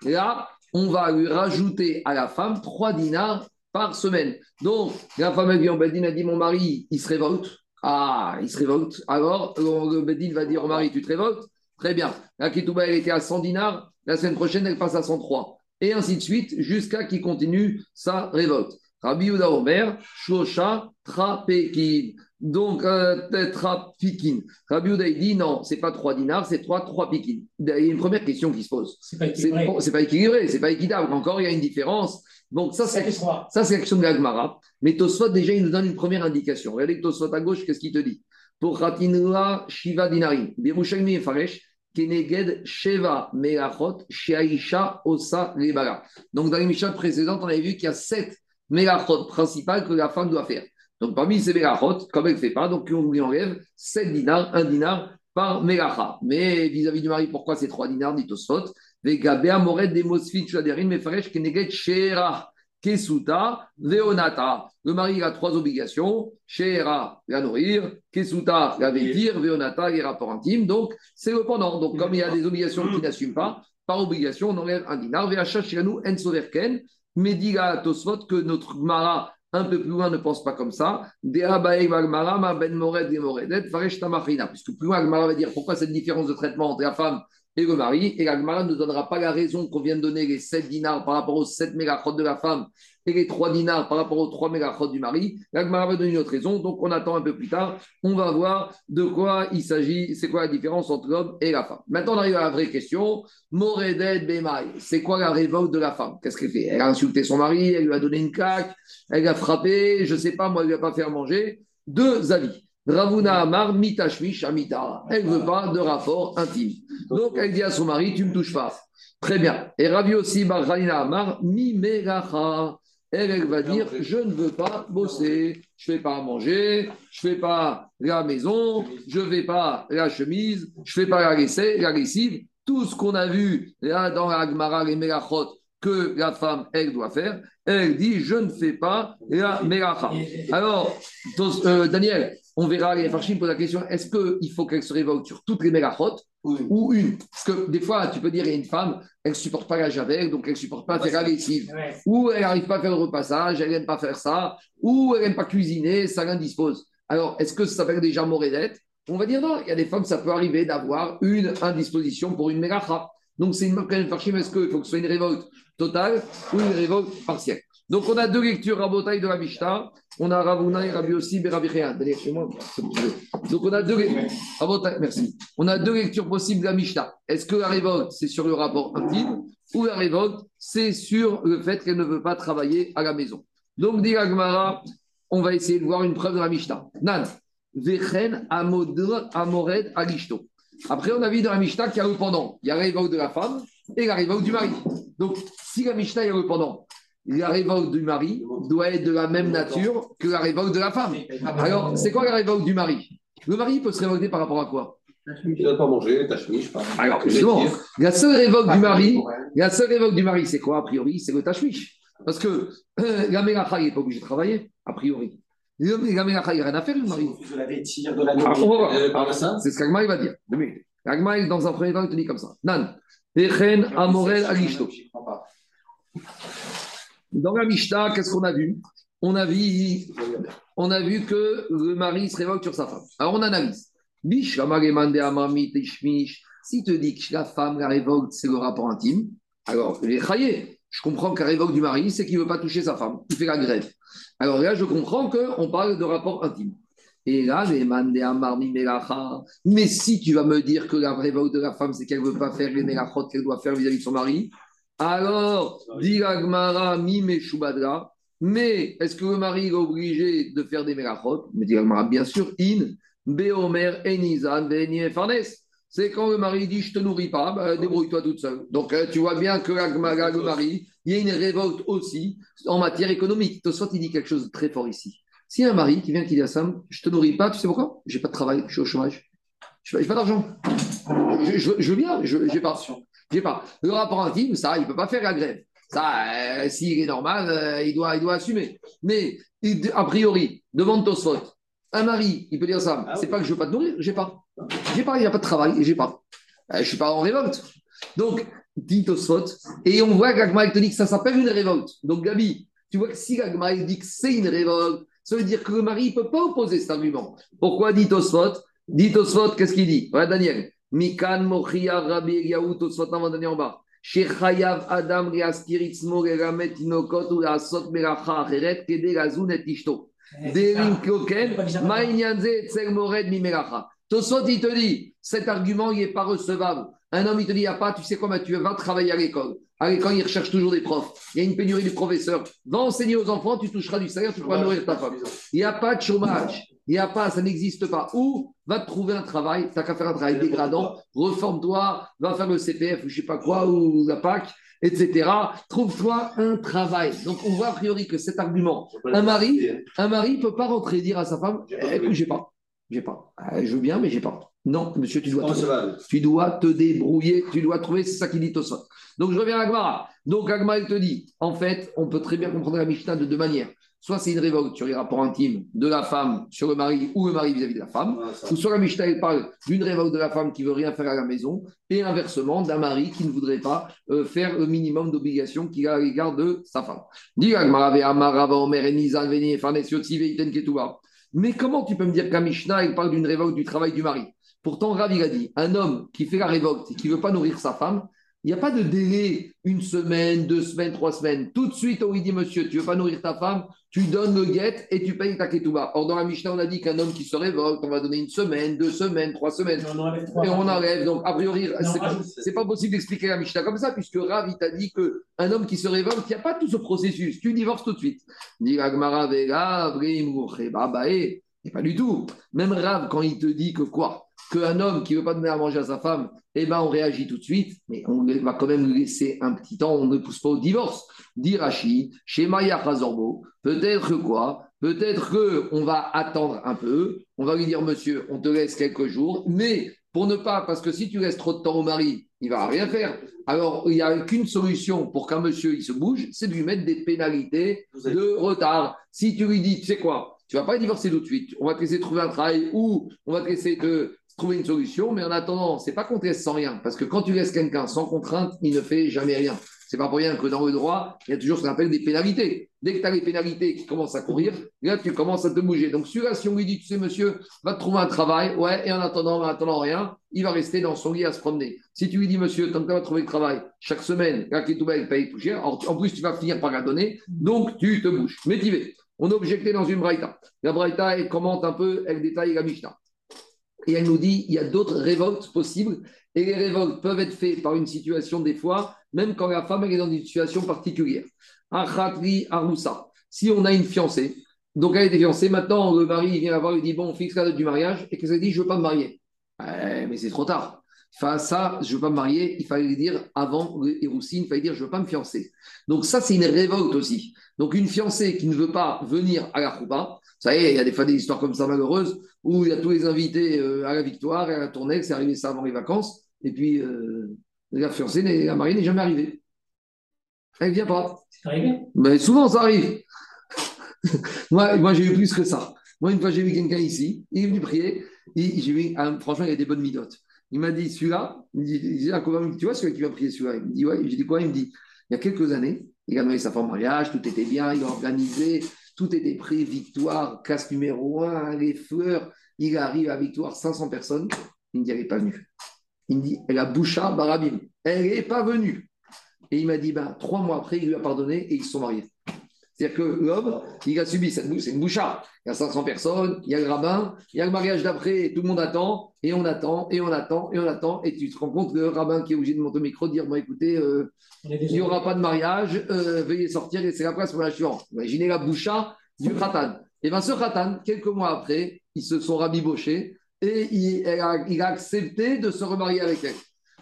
Là, on va lui rajouter à la femme trois dinars par semaine. Donc, la femme vient en Bedin a dit Mon mari, il se révolte. Ah, il se révolte. Alors, le Bedin va dire Au mari, tu te révoltes? Très bien. La Ketouba, elle était à 100 dinars. La semaine prochaine, elle passe à 103 et ainsi de suite, jusqu'à qu'il continue sa révolte. Rabbi Yehuda Omer, Shosha, Trapekin. Donc, euh, Trapikin. Rabbi Yehuda, il dit non, c'est pas trois dinars, c'est trois, trois pikin. Il y a une première question qui se pose. C'est pas équilibré. C'est pas équilibré, c'est pas équitable. Encore, il y a une différence. Donc, ça, c'est c'est l'action de l'Agmara. Mais Tosfot, déjà, il nous donne une première indication. Regardez que Tosfot à gauche, qu'est-ce qu'il te dit? Pour Ratinua Shiva Dinarim, Birushalmi et Faresh, Keneged Sheva Melachot Sheaisha Osa Lebala. Donc dans les Mishnah précédentes, on avait vu qu'il y a sept Melachot principales que la femme doit faire. Donc parmi ces Melachot, comme elle ne fait pas, donc on lui enlève 7 dinars, 1 dinar par Melacha. Mais vis-à-vis du mari, pourquoi c'est 3 dinars, dit Tosfot? Vegabea Moret Demosfit Shaderin Mefaresh Keneged Shera. Kesuta, Veonata. Le mari a trois obligations Shera, la nourrir, Kesuta, la vêtir, Veonata, les rapports intimes. Donc, c'est le pendant. Donc, comme il y a des obligations qui n'assument pas, par obligation, on enlève un dinar. Veacha Shiranu, Ensoverken. Mais dit à Tosfot que notre Mara, un peu plus loin, ne pense pas comme ça. Ben Puisque plus loin, Mara va dire pourquoi cette différence de traitement entre la femme et le mari. Et l'Agmara ne donnera pas la raison qu'on vient de donner les 7 dinars par rapport aux 7 mégachot de la femme et les 3 dinars par rapport aux 3 mégachot du mari. L'Agmara va donner une autre raison. Donc, on attend un peu plus tard. On va voir de quoi il s'agit, c'est quoi la différence entre l'homme et la femme. Maintenant, on arrive à la vraie question. Moredet Bemaï, c'est quoi la révolte de la femme? Qu'est-ce qu'elle fait? Elle a insulté son mari, elle lui a donné une claque, elle l'a frappé, je ne sais pas, moi, elle ne lui a pas fait manger. Deux avis. Ravuna Amar, Mitashmish, Amita. Elle ne veut pas de rapport intime. Donc, elle dit à son mari, tu ne me touches pas. Très bien. Et Ravi aussi, Barhanina Amar, Mimeracha. Elle, elle va dire, je ne veux pas bosser, je ne fais pas à manger, je ne fais pas la maison, je ne fais pas la chemise, je ne fais pas la lessive. Tout ce qu'on a vu là dans la Gemara, les Melachot, que la femme, elle doit faire, elle dit, je ne fais pas la Melacha. Alors, euh, Daniel, on verra, les Farchim posent la question est-ce qu'il faut qu'elle se révolte sur toutes les mégachotes ou une? Parce que des fois, tu peux dire il y a une femme, elle ne supporte pas la javel, donc elle ne supporte pas faire la lessive. Ou elle n'arrive pas à faire le repassage, elle n'aime pas faire ça. Ou elle n'aime pas cuisiner, ça l'indispose. Alors, est-ce que ça s'appelle déjà morédette On va dire non. Il y a des femmes, ça peut arriver d'avoir une indisposition pour une mégacha. Donc, c'est une Farchim est-ce qu'il faut que ce soit une révolte totale ou une révolte partielle? Donc, on a deux lectures à bataille de la Mishnah. On a Ravuna et Rabbi aussi, Rabbi Donc, on a deux merci. On a deux lectures possibles de la Mishnah. Est-ce que la révolte, c'est sur le rapport intime ou la révolte, c'est sur le fait qu'elle ne veut pas travailler à la maison? Donc, dit Agmara, on va essayer de voir une preuve de la Mishnah. Nan, Vechen Amored Alishto. Après, on a vu dans la Mishnah qu'il y a le pendant. Il y a la révolte de la femme et la révolte du mari. Donc, si la Mishnah, il y a le pendant, la révolte du mari doit être de la même nature que la révolte de la femme. Alors, c'est quoi la révolte du mari? Le mari peut se révolter par rapport à quoi? Il ne doit pas manger, ta chemise, pas. Alors, justement, la seule révolte du mari, la seule révolte du mari, c'est quoi a priori? C'est le tachmish. Parce que euh, la mélacha, il n'est pas obligé de travailler, a priori. La mélacha, il n'y a rien à faire, le mari. De la vêtir, de la ah, C'est ce qu'Agma va dire. Agma, dans un premier temps, il te dit comme ça. Nan, Echen Amorel Agishto. Dans la Mishnah, qu'est-ce qu'on a vu? On a, vu on a vu que le mari se révolte sur sa femme. Alors on analyse. Si te dit que la femme, la révolte, c'est le rapport intime, alors je comprends que la révolte du mari, c'est qu'il ne veut pas toucher sa femme, il fait la grève. Alors là, je comprends qu'on parle de rapport intime. Et là, mais si tu vas me dire que la révolte de la femme, c'est qu'elle ne veut pas faire les mélachot qu'elle doit faire vis-à-vis de son mari, alors, dit mi mais est-ce que le mari est obligé de faire des mélachot Mais dit bien sûr, in, beomer, enizan, farnes. C'est quand le mari dit je te nourris pas, bah, débrouille-toi toute seule. Donc euh, tu vois bien que l'Agmara, le mari, il y a une révolte aussi en matière économique. Tosfot, il dit quelque chose de très fort ici. Si un mari qui vient qui dit à Sam, je te nourris pas, tu sais pourquoi? J'ai pas de travail, je suis au chômage. Je n'ai pas, d'argent. Je, veux bien, je n'ai pas. J'ai pas. Le rapport intime, ça, il ne peut pas faire la grève. Ça, euh, s'il est normal, euh, il, doit, il doit assumer. Mais, a priori, devant Tosfot, un mari, il peut dire ça, ah c'est pas que je ne veux pas te nourrir, j'ai pas. J'ai pas, il n'y a pas de travail, j'ai pas. Euh, je suis pas en révolte. Donc, dit Tosfot, et on voit qu'Agma te dit que ça s'appelle une révolte. Donc, Gabi, tu vois que si Agma dit que c'est une révolte, ça veut dire que le mari ne peut pas opposer cet argument. Pourquoi dit Tosfot Dit Tosfot, qu'est-ce qu'il dit? Voilà, Daniel. Mikan Mochia Rabbi Eliaou Tosfot avant en bas. Shechayav Adam Riaskiritzmo Geramet Inokot ou la Sot Meracha Kede Razun et. Derin Koken Mainyanze Etzel Mored Mimeracha. Tosfot, il te dit, cet argument, il n'est pas recevable. Un homme, il te dit, il n'y a pas, tu sais quoi, tu vas travailler à l'école. À l'école, il recherche toujours des profs. Il y a une pénurie de professeurs. Va enseigner aux enfants, tu toucheras du salaire, tu pourras nourrir ta femme. Il n'y a pas de chômage. Il n'y a pas, ça n'existe pas. Ou va te trouver un travail, tu n'as qu'à faire un travail dégradant, reforme-toi, va faire le CPF ou je ne sais pas quoi, ou la PAC, etc. Trouve-toi un travail. Donc on voit a priori que cet argument, un mari, un mari ne peut pas rentrer et dire à sa femme, écoute, j'ai pas. J'ai pas. Ah, je veux bien, mais j'ai pas. Non, monsieur, tu dois, te, tu dois te débrouiller, tu dois trouver, c'est ça qu'il dit au sol. Donc je reviens à Agmara. Donc Agmara, il te dit, en fait, on peut très bien comprendre la Mishnah de deux manières. Soit c'est une révolte sur les rapports intimes de la femme sur le mari ou le mari vis-à-vis de la femme, ou soit la Mishnah elle parle d'une révolte de la femme qui veut rien faire à la maison, et inversement d'un mari qui ne voudrait pas euh, faire le minimum d'obligations qu'il a à l'égard de sa femme. Mais comment tu peux me dire qu'à Mishnah, elle parle d'une révolte du travail du mari? Pourtant, Rav, il a dit un homme qui fait la révolte et qui ne veut pas nourrir sa femme, il n'y a pas de délai, une semaine, deux semaines, trois semaines. Tout de suite, on lui dit, monsieur, tu ne veux pas nourrir ta femme, tu donnes le guet et tu payes ta ketouba. Or, dans la Mishnah, on a dit qu'un homme qui se révolte, on va donner une semaine, deux semaines, trois semaines. Et on enlève. Donc, a priori, ce n'est pas possible d'expliquer la Mishnah comme ça, puisque Rav, il t'a dit qu'un homme qui se révolte, il n'y a pas tout ce processus. Tu divorces tout de suite. Dit bah, et pas du tout. Même Rav, quand il te dit que quoi? Qu'un homme qui ne veut pas donner à manger à sa femme, eh ben, on réagit tout de suite, mais on va quand même laisser un petit temps, on ne pousse pas au divorce. Dirachi, chez Maya Razorbo, peut-être quoi? Peut-être qu'on va attendre un peu, on va lui dire, monsieur, on te laisse quelques jours, mais pour ne pas, parce que si tu laisses trop de temps au mari, il va rien faire. Alors, il n'y a qu'une solution pour qu'un monsieur il se bouge, c'est de lui mettre des pénalités de retard. Si tu lui dis, tu sais quoi, tu vas pas divorcer tout de suite, on va te laisser trouver un travail ou on va te laisser de trouver une solution, mais en attendant, c'est pas qu'on te laisse sans rien, parce que quand tu laisses quelqu'un sans contrainte, il ne fait jamais rien. C'est pas pour rien que dans le droit, il y a toujours ce qu'on appelle des pénalités. Dès que tu as les pénalités qui commencent à courir, là, tu commences à te bouger. Donc, celui-là, si on lui dit, tu sais, monsieur, va te trouver un travail, ouais, et en attendant, en attendant rien, il va rester dans son lit à se promener. Si tu lui dis, monsieur, tant que tu vas trouver le travail, chaque semaine, là, qui il paye plus cher, en plus, tu vas finir par la donner, donc tu te bouges. Mais tu On a objecté dans une braïta. La braïta, elle commente un peu, elle détaille la Mishnah. Et elle nous dit il y a d'autres révoltes possibles. Et les révoltes peuvent être faites par une situation, des fois, même quand la femme est dans une situation particulière. Achatri Arloussa. Si on a une fiancée, donc elle est fiancée, maintenant le mari vient la voir, il dit Bon, on fixe la date du mariage, et qu'elle dit Je ne veux pas me marier. Mais c'est trop tard. Face ça, je ne veux pas me marier, il fallait dire avant le il fallait dire Je ne veux pas me fiancer. Donc, ça, c'est une révolte aussi. Donc, une fiancée qui ne veut pas venir à la choupa, ça y est, il y a des fois des histoires comme ça malheureuses où il y a tous les invités euh, à la victoire et à la tournée, c'est arrivé ça avant les vacances, et puis euh, la fiancée, la mariée n'est jamais arrivée. Elle ne vient pas. C'est arrivé? Mais souvent, ça arrive. [LAUGHS] moi, moi j'ai eu plus que ça. Moi, une fois, j'ai vu quelqu'un ici, il est venu prier, j'ai vu, ah, franchement, il a des bonnes midotes. Il m'a dit, celui-là, il dit, tu vois celui qui va prier celui-là Il me dit, ouais, j'ai dit quoi? Il me dit, il y a quelques années, il a donné sa femme mariage, tout était bien, il a organisé, tout était prêt, victoire, casse numéro 1, les fleurs. Il arrive à victoire, 500 personnes. Il me dit, elle n'est pas venue. Il me dit, elle a boucha barabim. Elle n'est pas venue. Et il m'a dit, ben, trois mois après, il lui a pardonné et ils se sont mariés. C'est-à-dire que l'homme, il a subi cette c'est une bouchard. Il y a 500 personnes, il y a le rabbin, il y a le mariage d'après, tout le monde attend, et on attend, et on attend, et on attend, et tu te rends compte que le rabbin qui est obligé de monter au micro, dire Bon, écoutez, euh, il n'y aura pas de mariage, euh, veuillez sortir, et c'est la place pour la suivante. Imaginez la boucha du khatan. Et bien, ce khatan, quelques mois après, ils se sont rabibochés, et il, il a accepté de se remarier avec elle.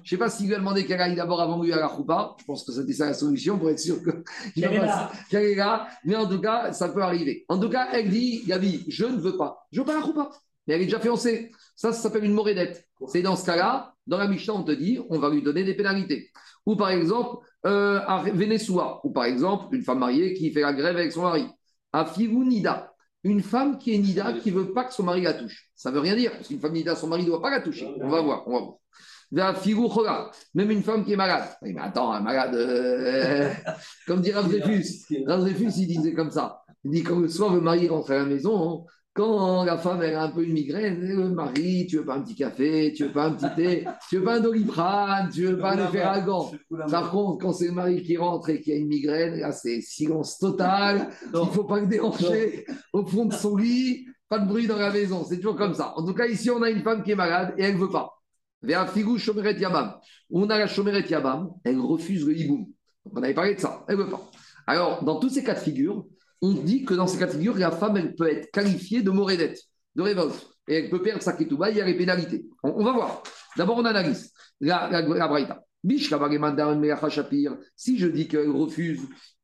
Je ne sais pas s'il lui a demandé qu'elle aille d'abord avant lui à la choupa. Je pense que c'était ça la solution pour être sûr qu'elle [LAUGHS] est là. Mais en tout cas, ça peut arriver. En tout cas, elle dit Gabi, je ne veux pas. Je ne veux pas la choupa. Mais elle est déjà fiancée. Ça, ça s'appelle une morédette. C'est dans ce cas-là, dans la Mishnah, on te dit on va lui donner des pénalités. Ou par exemple, euh, à Venezuela, ou par exemple, une femme mariée qui fait la grève avec son mari. À Nida, une femme qui est Nida, qui ne veut pas que son mari la touche. Ça ne veut rien dire, parce qu'une femme Nida, son mari ne doit pas la toucher. On va voir, on va voir. Même une femme qui est malade. mais attends, malade, euh, [LAUGHS] comme dit Rav Dreyfus, il disait comme ça. Il dit quand le soir, le mari rentre à la maison, quand la femme elle a un peu une migraine, le mari, tu veux pas un petit café, tu veux pas un petit thé, [LAUGHS] tu veux pas un doliprane, tu veux pas un efferalgan. Par contre, quand c'est le mari qui rentre et qui a une migraine, là c'est silence total, [LAUGHS] il faut pas le déranger au fond de son lit, pas de bruit dans la maison, c'est toujours comme ça. En tout cas, ici on a une femme qui est malade et elle ne veut pas. On a la Shomeret Yabam, elle refuse le hiboum. On avait parlé de ça, elle ne veut pas. Alors, dans tous ces cas de figure, on dit que dans ces cas de figure, la femme, elle peut être qualifiée de morédette, de révolte. Et elle peut perdre sa ketouba, il y a les pénalités. On, va voir. D'abord, on analyse la, la, la braïta. Si je dis qu'elle refuse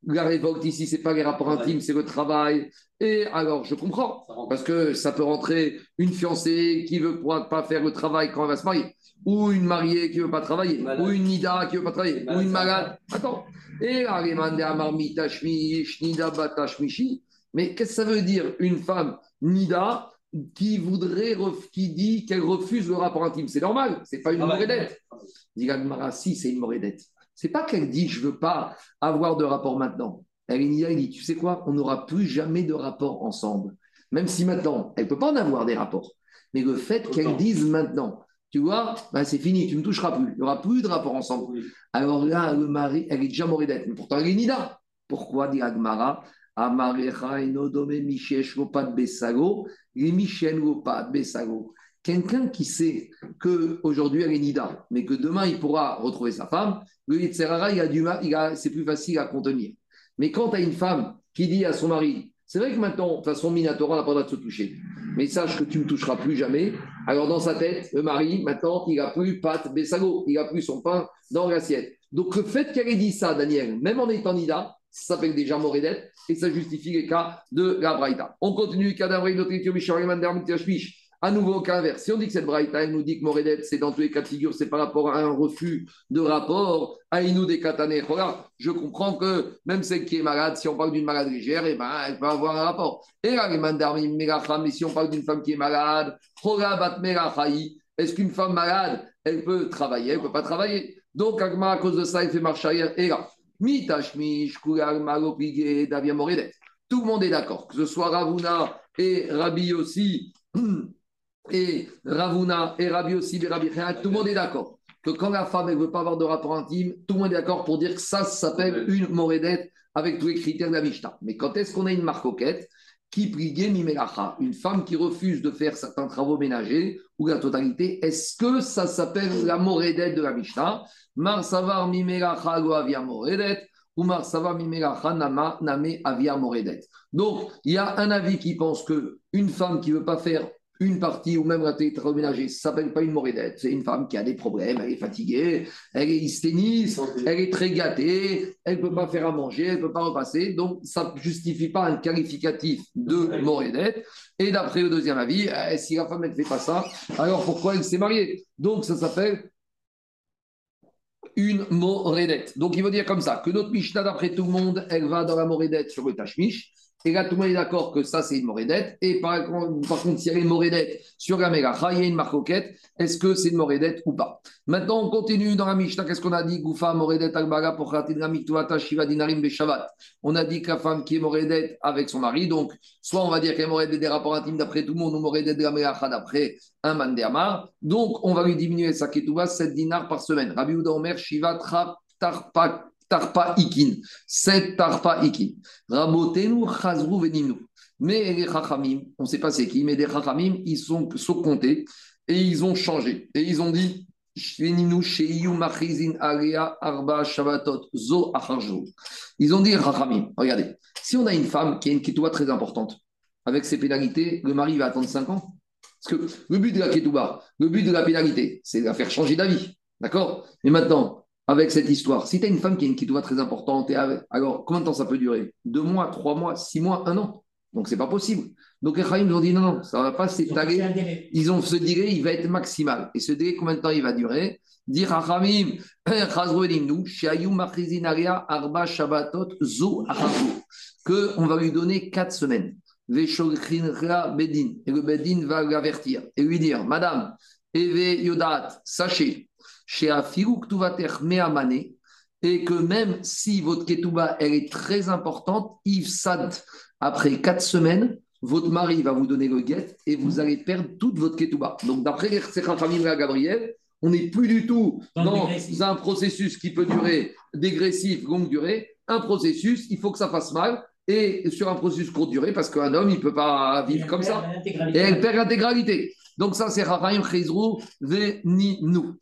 la révolte ici, ce n'est pas les rapports intimes, c'est le travail. Et alors, je comprends, parce que ça peut rentrer une fiancée qui ne veut pas faire le travail quand elle va se marier. Ou une mariée qui ne veut pas travailler, ou une nida qui ne veut pas travailler, ou une malade. Attends. Et mais qu'est-ce que ça veut dire une femme nida qui voudrait, qui dit qu'elle refuse le rapport intime? C'est normal, c'est pas une ah morédette. Dit si c'est une morédette. C'est pas qu'elle dit je veux pas avoir de rapport maintenant. Elle, dit tu sais quoi, on n'aura plus jamais de rapport ensemble. Même si maintenant elle peut pas en avoir des rapports. Mais le fait qu'elle dise maintenant, tu vois, bah, c'est fini, tu ne me toucheras plus. Il n'y aura plus de rapport ensemble. Alors là, le mari, elle est déjà d'être. Mais pourtant, elle est Nida. Pourquoi, dit Agmara Quelqu'un qui sait qu'aujourd'hui elle est Nida, mais que demain il pourra retrouver sa femme, le Yitzhara, il a du mal, c'est plus facile à contenir. Mais quand tu as une femme qui dit à son mari, c'est vrai que maintenant, de toute façon, Minatora n'a pas le droit de se toucher. Mais sache que tu ne me toucheras plus jamais. Alors, dans sa tête, le mari, maintenant, il n'a plus pâte Bessago. Il n'a plus son pain dans l'assiette. Donc, le fait qu'elle ait dit ça, Daniel, même en étant Nida, ça s'appelle déjà Moredet et ça justifie les cas de la Braïta. On continue, cadavre de à nouveau, cas inverse. Si on dit que cette braïta, nous dit que Moredet, c'est dans tous les cas de figure, c'est par rapport à un refus de rapport, à Inou des Katane. je comprends que même celle qui est malade, si on parle d'une maladie légère, eh ben, elle peut avoir un rapport. Et là, mais si on parle d'une femme qui est malade, est-ce qu'une femme malade, elle peut travailler, elle ne peut pas travailler? Donc, à cause de ça, elle fait marche arrière. Et là, tout le monde est d'accord, que ce soit Ravuna et Rabbi aussi, [CLEARS THROAT] et Ravuna et Rabbi aussi, et Rabbi tout le monde est d'accord que quand la femme ne veut pas avoir de rapport intime, tout le monde est d'accord pour dire que ça, s'appelle une morédette avec tous les critères de la Mishnah. Mais quand est-ce qu'on a une marcoquette qui prigue mimelacha, une femme qui refuse de faire certains travaux ménagers ou la totalité, est-ce que ça s'appelle la morédette de la Mishnah? Mar savar mimelacha lo avia moredet ou mar savar mimelacha nama name avia moredet. Donc, il y a un avis qui pense que une femme qui veut pas faire une partie ou même la télétravail ça ne s'appelle pas une morédette. C'est une femme qui a des problèmes, elle est fatiguée, elle est hysténiste, elle est très gâtée, elle ne peut pas faire à manger, elle ne peut pas repasser. Donc, ça ne justifie pas un qualificatif de morédette. Et d'après le deuxième avis, eh, si la femme ne fait pas ça, alors pourquoi elle s'est mariée? Donc, ça s'appelle une morédette. Donc, il veut dire comme ça que notre Mishnah, d'après tout le monde, elle va dans la morédette sur le Tashmish. Et là, tout le monde est d'accord que ça, c'est une morédette. Et par, contre, s'il y a une morédette sur la il y a une marcoquette. Est-ce que c'est une morédette ou pas? Maintenant, on continue dans la Mishnah. Qu'est-ce qu'on a dit? Goufa, morédette, albaga, shiva, dinarim, beshavat. On a dit que la femme qui est morédette avec son mari, donc, soit on va dire qu'elle est morédette des rapports intimes d'après tout le monde, ou morédette de la d'après un mandéamar. Donc, on va lui diminuer sa ketouba 7 dinars par semaine. Rabbi Uda Omer, shiva, tarpak Tarpa Ikin. C'est Tarpa Ikin. Rabotenu Chazru Veninu. Mais les Chachamim, on ne sait pas c'est qui, mais les Chachamim, ils sont, sont comptés et ils ont changé. Et ils ont dit. Ils ont dit regardez, si on a une femme qui a une ketouba très importante, avec ses pénalités, le mari va attendre 5 ans. Parce que le but de la ketouba, le but de la pénalité, c'est de la faire changer d'avis. D'accord? Mais maintenant, avec cette histoire. Si tu as une femme qui a une kitouva très importante, et alors combien de temps ça peut durer? Deux mois, trois mois, six mois, un an? Donc c'est pas possible. Donc les Chaim ont dit non, non, ça ne va pas s'étaler. Ils ont ce délai, il va être maximal. Et ce délai, combien de temps il va durer? Dire Chachamim, Arba Shabbatot Zo qu'on va lui donner quatre semaines. Bedin. Et le Bedin va l'avertir et lui dire Madame, Eve Yodat, sachez chez et que même si votre ketouba elle est très importante, Yves Sad, après quatre semaines, votre mari va vous donner le guet et vous allez perdre toute votre ketouba. Donc d'après les famille Gabriel, on n'est plus du tout dans un processus qui peut durer dégressif, longue durée. Un processus, il faut que ça fasse mal et sur un processus courte durée parce qu'un homme, il ne peut pas vivre comme ça. Et elle perd l'intégralité. Donc ça, c'est Rafaim Chizrou Veninu.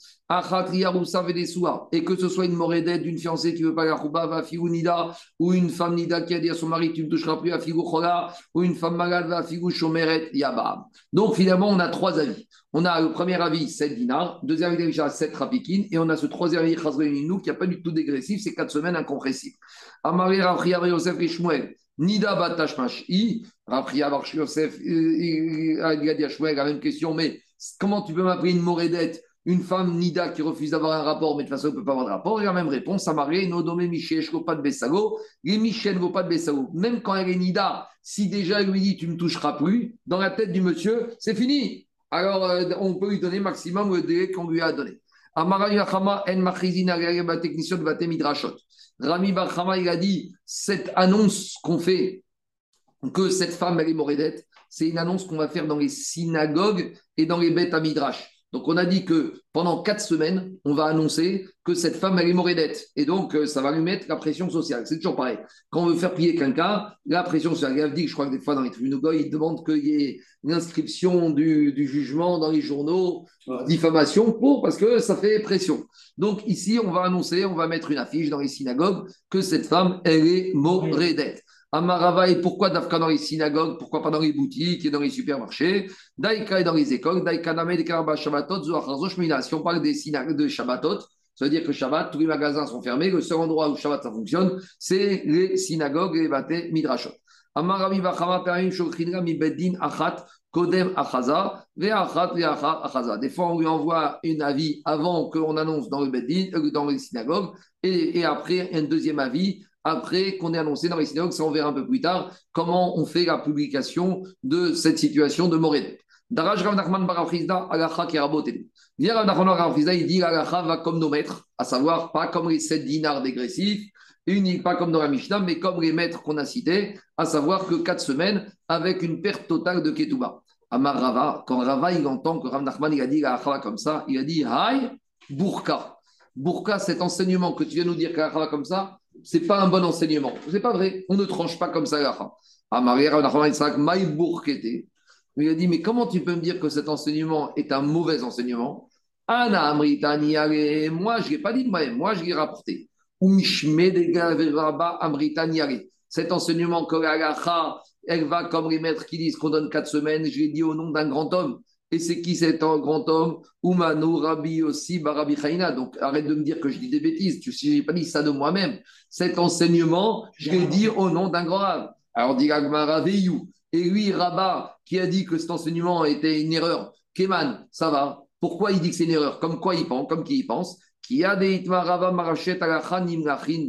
Et que ce soit une morédette d'une fiancée qui ne veut pas la chouba, nida, ou une femme nida qui a dit à son mari, tu ne toucheras plus à figou chola, ou une femme malade va figou shomeret yabab. Donc finalement, on a trois avis. On a le premier avis, 7 dinars, deuxième avis, 7 rapikin, et on a ce troisième avis, Chazrenu, qui n'a pas du tout dégressif, c'est 4 semaines incompressibles. Amari Rafriar Yosef et. Nida Batashmash I, Rafria Yosef, il a dit à Shmuel la même question, mais comment tu peux m'appeler une morédette une femme Nida qui refuse d'avoir un rapport, mais de toute façon, elle ne peut pas avoir de rapport, et la même réponse, ça m'arrive, Nodome Michel, pas de Bessago, les Michel ne pas de Bessago. Même quand elle est Nida, si déjà elle lui dit tu ne me toucheras plus, dans la tête du monsieur, c'est fini. Alors, euh, on peut lui donner maximum le délai qu'on lui a donné. Rami Barhama, il a dit cette annonce qu'on fait que cette femme, elle est morédette, c'est une annonce qu'on va faire dans les synagogues et dans les bêtes à Midrash. Donc, on a dit que pendant quatre semaines, on va annoncer que cette femme, elle est morédette. Et donc, euh, ça va lui mettre la pression sociale. C'est toujours pareil. Quand on veut faire prier quelqu'un, la pression sociale. Il dit, je crois que des fois, dans les tribunaux, ils demandent qu'il y ait une inscription du, jugement dans les journaux, diffamation, pour, parce que ça fait pression. Donc, ici, on va annoncer, on va mettre une affiche dans les synagogues que cette femme, elle est morédette. Amarava, et pourquoi Dafka dans les synagogues Pourquoi pas dans les boutiques et dans les supermarchés? Daika est dans les écoles. Daika Named Shabbatot, Si on parle des synagogues de Shabbatot, ça veut dire que Shabbat, tous les magasins sont fermés. Le seul endroit où Shabbat ça fonctionne, c'est les synagogues et les bâtés midrashot. Amaravi Vachama Perim Mi Beddin Achat Kodem Achaza Ve'achat Achaza. Des fois, on lui envoie une avis avant qu'on annonce dans le Beddin, euh, dans les synagogues, et, et après un deuxième avis après qu'on ait annoncé dans les synagogues, ça on verra un peu plus tard, comment on fait la publication de cette situation de Mored. Daraj Rav Nachman Barafrizda, Agacha Keraboté. Viens Rav Nachman Barafrizda, il dit Agacha va comme nos maîtres, à savoir pas comme les 7 dinars dégressifs, unique, pas comme dans la Mishnah, mais comme les maîtres qu'on a cités, à savoir que 4 semaines avec une perte totale de Ketouba. Amar Rava, quand Rava il entend que Rav Nachman il a dit Agacha comme ça, il a dit Hay, Burka. Burka, cet enseignement que tu viens nous dire qu'Agacha comme ça, c'est pas un bon enseignement. C'est pas vrai. On ne tranche pas comme ça la il a dit, mais comment tu peux me dire que cet enseignement est un mauvais enseignement? Moi, je l'ai pas dit de moi-même, moi, je l'ai rapporté. Cet enseignement que elle va comme les maîtres qui disent qu'on donne quatre semaines, je l'ai dit au nom d'un grand homme. Et c'est qui cet grand homme? Umanu Rabbi aussi Barabi Chaina. Donc arrête de me dire que je dis des bêtises. Tu sais, n'ai pas dit ça de moi-même. Cet enseignement, je l'ai dit au nom d'un grand rab. Alors dit Agmara Et lui, Rabat, qui a dit que cet enseignement était une erreur. Keman, ça va. Pourquoi il dit que c'est une erreur? Comme quoi il pense Comme qui il pense? Qui a des Marachet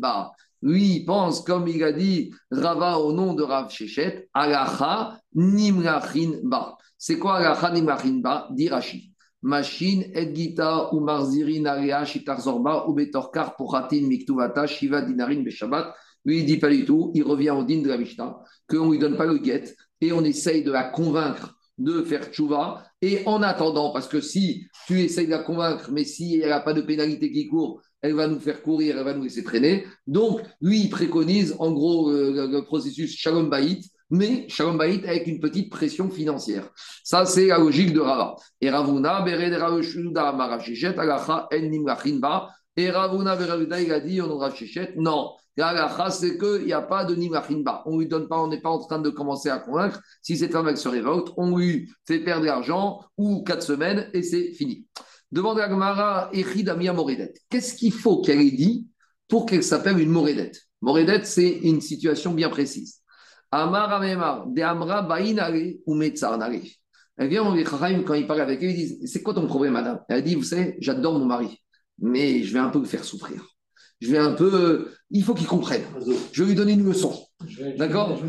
Ba. Lui, il pense, comme il a dit Rava au nom de Rav Shechet, Alacha Nimrachin Ba. C'est quoi la Ba Dit Rashi. Machine, Edgita, ou Marzirin, Aria, Shitarzorba, ou Betorkar, Pochatin, Miktuvata, Shiva, Dinarin, Beshabat. Lui, il dit pas du tout. Il revient au din de la Mishnah, qu'on ne lui donne pas le guet et on essaye de la convaincre de faire tchouva. Et en attendant, parce que si tu essayes de la convaincre, mais si elle n'a pas de pénalité qui court, elle va nous faire courir, elle va nous laisser traîner. Donc, lui, il préconise en gros euh, le, processus Shalom Baït, mais Shalom avec une petite pression financière. Ça, c'est la logique de Rava. Et Ravuna, Bered Ravushuda, Marachichet, Alacha, En Nimrachinba. Et Ravuna, Bereduda, il a dit, on aura. Non. Alacha, c'est qu'il n'y a pas de Nimrachinba. On lui donne pas, on n'est pas en train de commencer à convaincre. Si cette femme, elle se révolte, on lui fait perdre l'argent ou quatre semaines et c'est fini. Demande à Gmara, Echidamia Moredet. Qu'est-ce qu'il faut qu'elle ait dit pour qu'elle s'appelle une Moredette Moredette, c'est une situation bien précise. Amar de Amra ou Elle vient au quand il parle avec elle, il dit C'est quoi ton problème, madame? Elle dit Vous savez, j'adore mon mari, mais je vais un peu le faire souffrir. Je vais un peu. Il faut qu'il comprenne. Je vais lui donner une leçon. D'accord?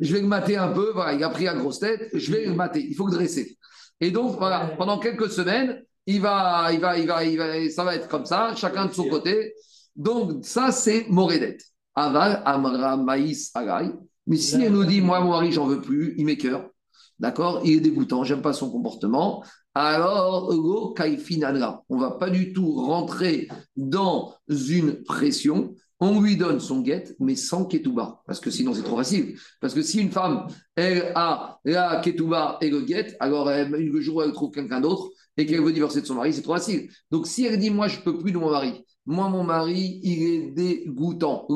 Je vais le mater un peu. Voilà, il a pris la grosse tête. Je vais le mater. Il faut le dresser. Et donc, voilà, pendant quelques semaines, il va, il va, il va, il va, ça va être comme ça, chacun de son côté. Donc, ça, c'est Moredet. Aval, Amra, Maïs, Agaï. Mais si elle nous dit, moi, mon mari, j'en veux plus, il m'écœure, d'accord? Il est dégoûtant, j'aime pas son comportement. Alors, go kaifinadra. On va pas du tout rentrer dans une pression. On lui donne son guet, mais sans ketouba. Parce que sinon, c'est trop facile. Parce que si une femme, elle a la ketouba et le guet, alors elle, le jour où elle trouve quelqu'un d'autre et qu'elle veut divorcer de son mari, c'est trop facile. Donc, si elle dit, moi, je peux plus de mon mari, moi, mon mari, il est dégoûtant.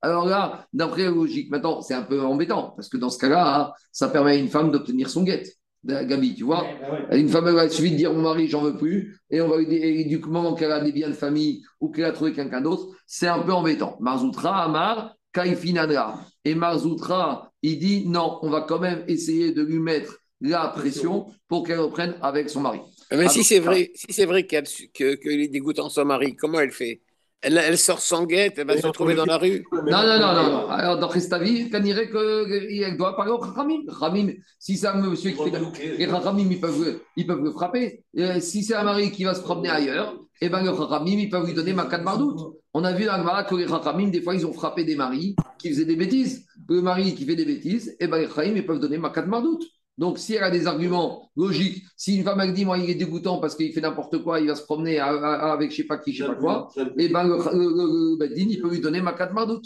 Alors là, d'après la logique, maintenant, c'est un peu embêtant, parce que dans ce cas-là, hein, ça permet à une femme d'obtenir son guet. Gabi, tu vois bah Une femme, il suffit de dire mon mari, j'en veux plus, et on va lui dire, et du moment qu'elle a des biens de famille ou qu'elle a trouvé quelqu'un d'autre, c'est un peu embêtant. Marzoutra, Amar, Kaifinadra. Et Marzoutra, il dit non, on va quand même essayer de lui mettre la pression pour qu'elle reprenne avec son mari. Mais ah, si c'est vrai, si c'est vrai qu'il est dégoûtant son mari, comment elle fait? Elle, elle, sort sans guette, elle va se retrouver dans la rue? Non, non, non, non. Alors, dans Christavi, on dirait qu'elle doit parler au Khamim. Khamim, si c'est un monsieur qui fait. Les Khamim, ils peuvent, ils peuvent le frapper. si c'est un mari qui va se promener ailleurs, eh ben, le Khamim, ils peuvent lui donner ma de mardoute. On a vu dans le que les Khamim, des fois, ils ont frappé des maris qui faisaient des bêtises. le mari qui fait des bêtises, et eh ben les Chaim, ils peuvent donner Makat Mardout. Donc, si elle a des arguments logiques, si une femme elle dit, moi, il est dégoûtant parce qu'il fait n'importe quoi, il va se promener avec je sais pas qui, je sais pas quoi, et eh ben le, le, il peut lui donner Mardout.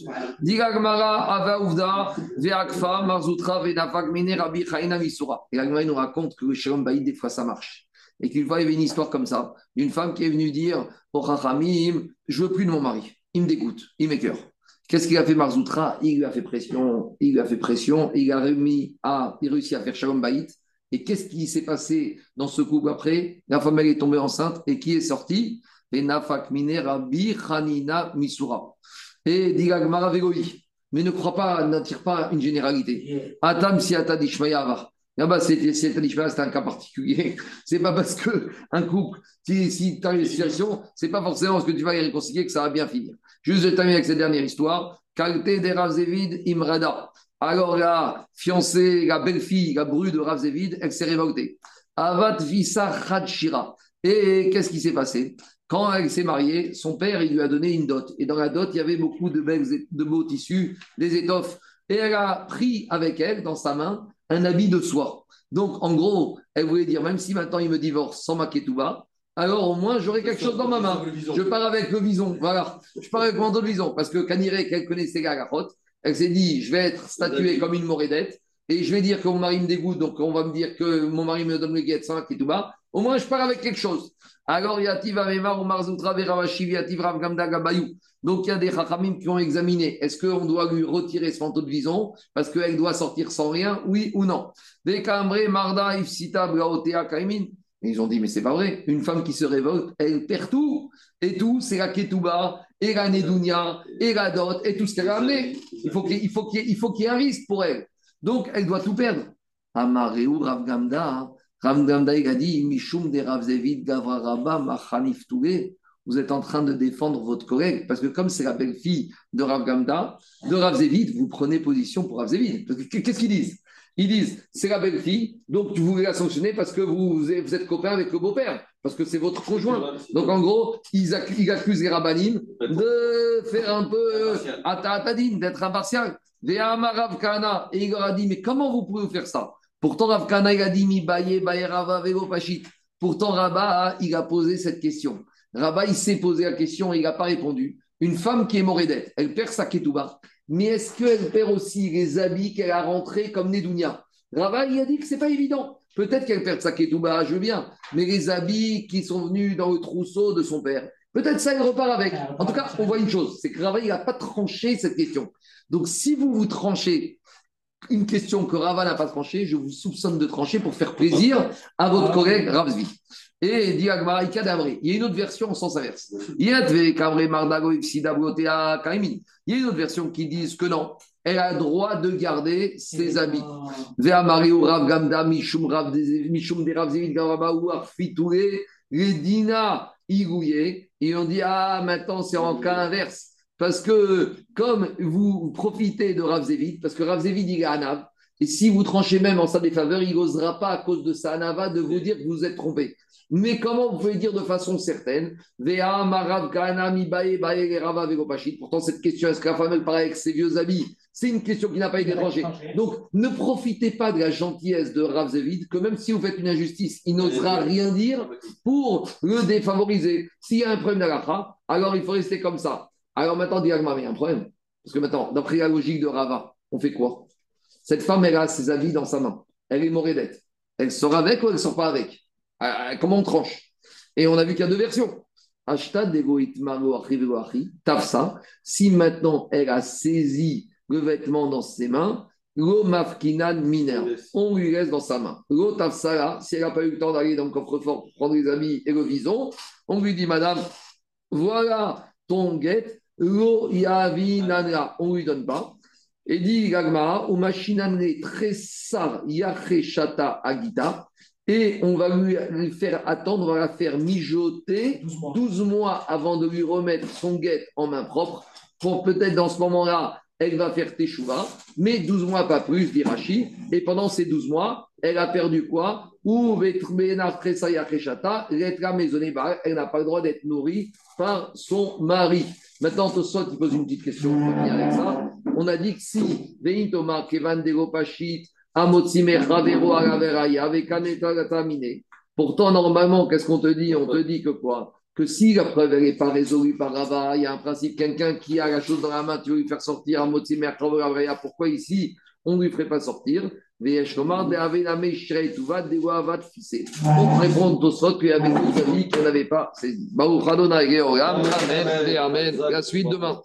Rabbi Chaina Misura. Et il nous raconte que le Shalom Baïd, des fois, ça marche. Et qu'une fois, il y avait une histoire comme ça, d'une femme qui est venue dire au Chachamim, je veux plus de mon mari, il me dégoûte, il m'écœure. Qu'est-ce qu'il a fait Marzoutra Il lui a fait pression, il lui a fait pression, il a, remis à, il réussi à faire Shalom Baït. Et qu'est-ce qui s'est passé dans ce couple après? La femme elle est tombée enceinte et qui est sortie? Nafak Rabbi Hanina Misura. Et Digagmara Mais ne crois pas, n'attire pas une généralité. Atam si Là-bas, c'est un cas particulier. [LAUGHS] C'est pas parce que un couple, si, si tu as une situation, c'est pas forcément ce que tu vas y réconcilier que ça va bien finir. Juste de terminer avec cette dernière histoire. Des Imrada. Alors la fiancée, la belle-fille, la bru de Ravzevid, elle s'est révoltée. Avat Visa Khadshira. Et qu'est-ce qui s'est passé? Quand elle s'est mariée, son père, il lui a donné une dot. Et dans la dot, il y avait beaucoup de, belles, de beaux tissus, des étoffes. Et elle a pris avec elle, dans sa main, un habit de soie. Donc, en gros, elle voulait dire, même si maintenant il me divorce sans ma ketouba, alors au moins j'aurai quelque chose dans ma main. Je pars avec le vison, voilà. Je pars avec le manteau de vison, parce que Kanirek, qu'elle connaissait Garachot, elle s'est dit, je vais être statuée comme une morédette, et je vais dire que mon mari me dégoûte, donc on va me dire que mon mari me donne le guet sans ketouba. Au moins, je pars avec quelque chose. Alors, Yativ ou Marzoutra Veravashi, Yativ Rav Gamda. Donc, il y a des Chachamim qui ont examiné est-ce qu'on doit lui retirer ce manteau de vison parce qu'elle doit sortir sans rien, oui ou non? Des Kambre, Marda, Ifsita, Braotea, Kaimin. Ils ont dit, mais c'est pas vrai. Une femme qui se révolte, elle perd tout. Et tout, c'est la Ketouba, et la Nedounia, et la Dot, et tout ce qu'elle a amené. Il faut qu'il faut qu'il y, ait un risque pour elle. Donc, elle doit tout perdre. Amareu, Rav Gamda, Rav Gamda, il a dit, Mishum de Rav Zevid, Gavra Rabba, Machanif Toué vous êtes en train de défendre votre collègue, parce que comme c'est la belle-fille de Rav Gamda, de Rav vous prenez position pour Rav Zévid. Qu'est-ce qu'ils disent? Ils disent, c'est la belle-fille, donc vous voulez la sanctionner parce que vous, vous êtes copain avec le beau-père, parce que c'est votre conjoint. Donc en gros, ils, accusent les rabbinim de faire un peu atadine, d'être impartial. Et il leur a dit, mais comment vous pouvez faire ça? Pourtant, Rav Kana, il a dit, mi baye, pachit. Pourtant, Rabba, il a posé cette question. Rabat, il s'est posé la question et il n'a pas répondu. Une femme qui est morédette, elle perd sa ketouba, mais est-ce qu'elle perd aussi les habits qu'elle a rentrés comme Nedounia? Rabat, il a dit que c'est pas évident. Peut-être qu'elle perd sa ketouba, je veux bien, mais les habits qui sont venus dans le trousseau de son père, peut-être ça, elle repart avec. En tout cas, on voit une chose, c'est que Rabat, il n'a pas tranché cette question. Donc, si vous vous tranchez une question que Rava n'a pas tranchée, je vous soupçonne de trancher pour faire plaisir à votre collègue Ravzvi. Et dit Il y a une autre version en sens inverse. Il y a une autre version qui dit que non, elle a le droit de garder ses habits. Rav Gamda, Mishum Rav Mishum de Rav les Dina Igouye. Et on dit Ah, maintenant c'est en cas inverse. Parce que comme vous profitez de Rav Zévid, parce que Rav Zévid, il est Anav, et si vous tranchez même en sa défaveur, il n'osera pas, à cause de sa anava, de vous dire que vous êtes trompé. Mais comment vous pouvez dire de façon certaine Pourtant, cette question, est-ce que la femme, elle avec ses vieux habits C'est une question qui n'a pas été tranchée. Donc, ne profitez pas de la gentillesse de Rav Zévid, que même si vous faites une injustice, il n'osera rien dire pour le défavoriser. S'il y a un problème d'Alacha, alors il faut rester comme ça. Alors maintenant, dis il y a un problème. Parce que maintenant, d'après la logique de Rava, on fait quoi? Cette femme, elle a ses avis dans sa main. Elle est morédette. Elle sort avec ou elle ne sort pas avec? Euh, euh, Comment on tranche? Et on a vu qu'il y a deux versions. Tafsa, si maintenant elle a saisi le vêtement dans ses mains, Lo mafkinan On lui laisse dans sa main. Lo tafsala, si elle n'a pas eu le temps d'aller dans le coffre-fort pour prendre les habits et le vison, on lui dit, madame, voilà ton guet, Lo yavi on lui donne pas. Et dit Gagmara, ou machinane tressar yacheshata agita, et on va lui faire attendre, on va la faire mijoter 12 mois, avant de lui remettre son guet en main propre, pour peut-être dans ce moment-là, elle va faire teshuva, mais 12 mois pas plus, dit Rashi, et pendant ces 12 mois, elle a perdu quoi? Ou elle n'a pas le droit d'être nourrie par son mari. Maintenant, Tosot, il pose une petite question avec ça. On a dit que si, Veintoma, Kevan Degopashit, Amotsime, Ravero, Araveraya, avec Aneta terminé. Pourtant, normalement, qu'est-ce qu'on te dit? On te dit que quoi? Que si la preuve n'est pas résolue par Rava, il y a un principe, quelqu'un qui a la chose dans la main, tu veux lui faire sortir Amotsime, Ravero, pourquoi ici on ne lui ferait pas sortir? On répond au sort qu'il y avait d'autres amis qui n'avaient pas. C'est Amen, Amen. La suite demain.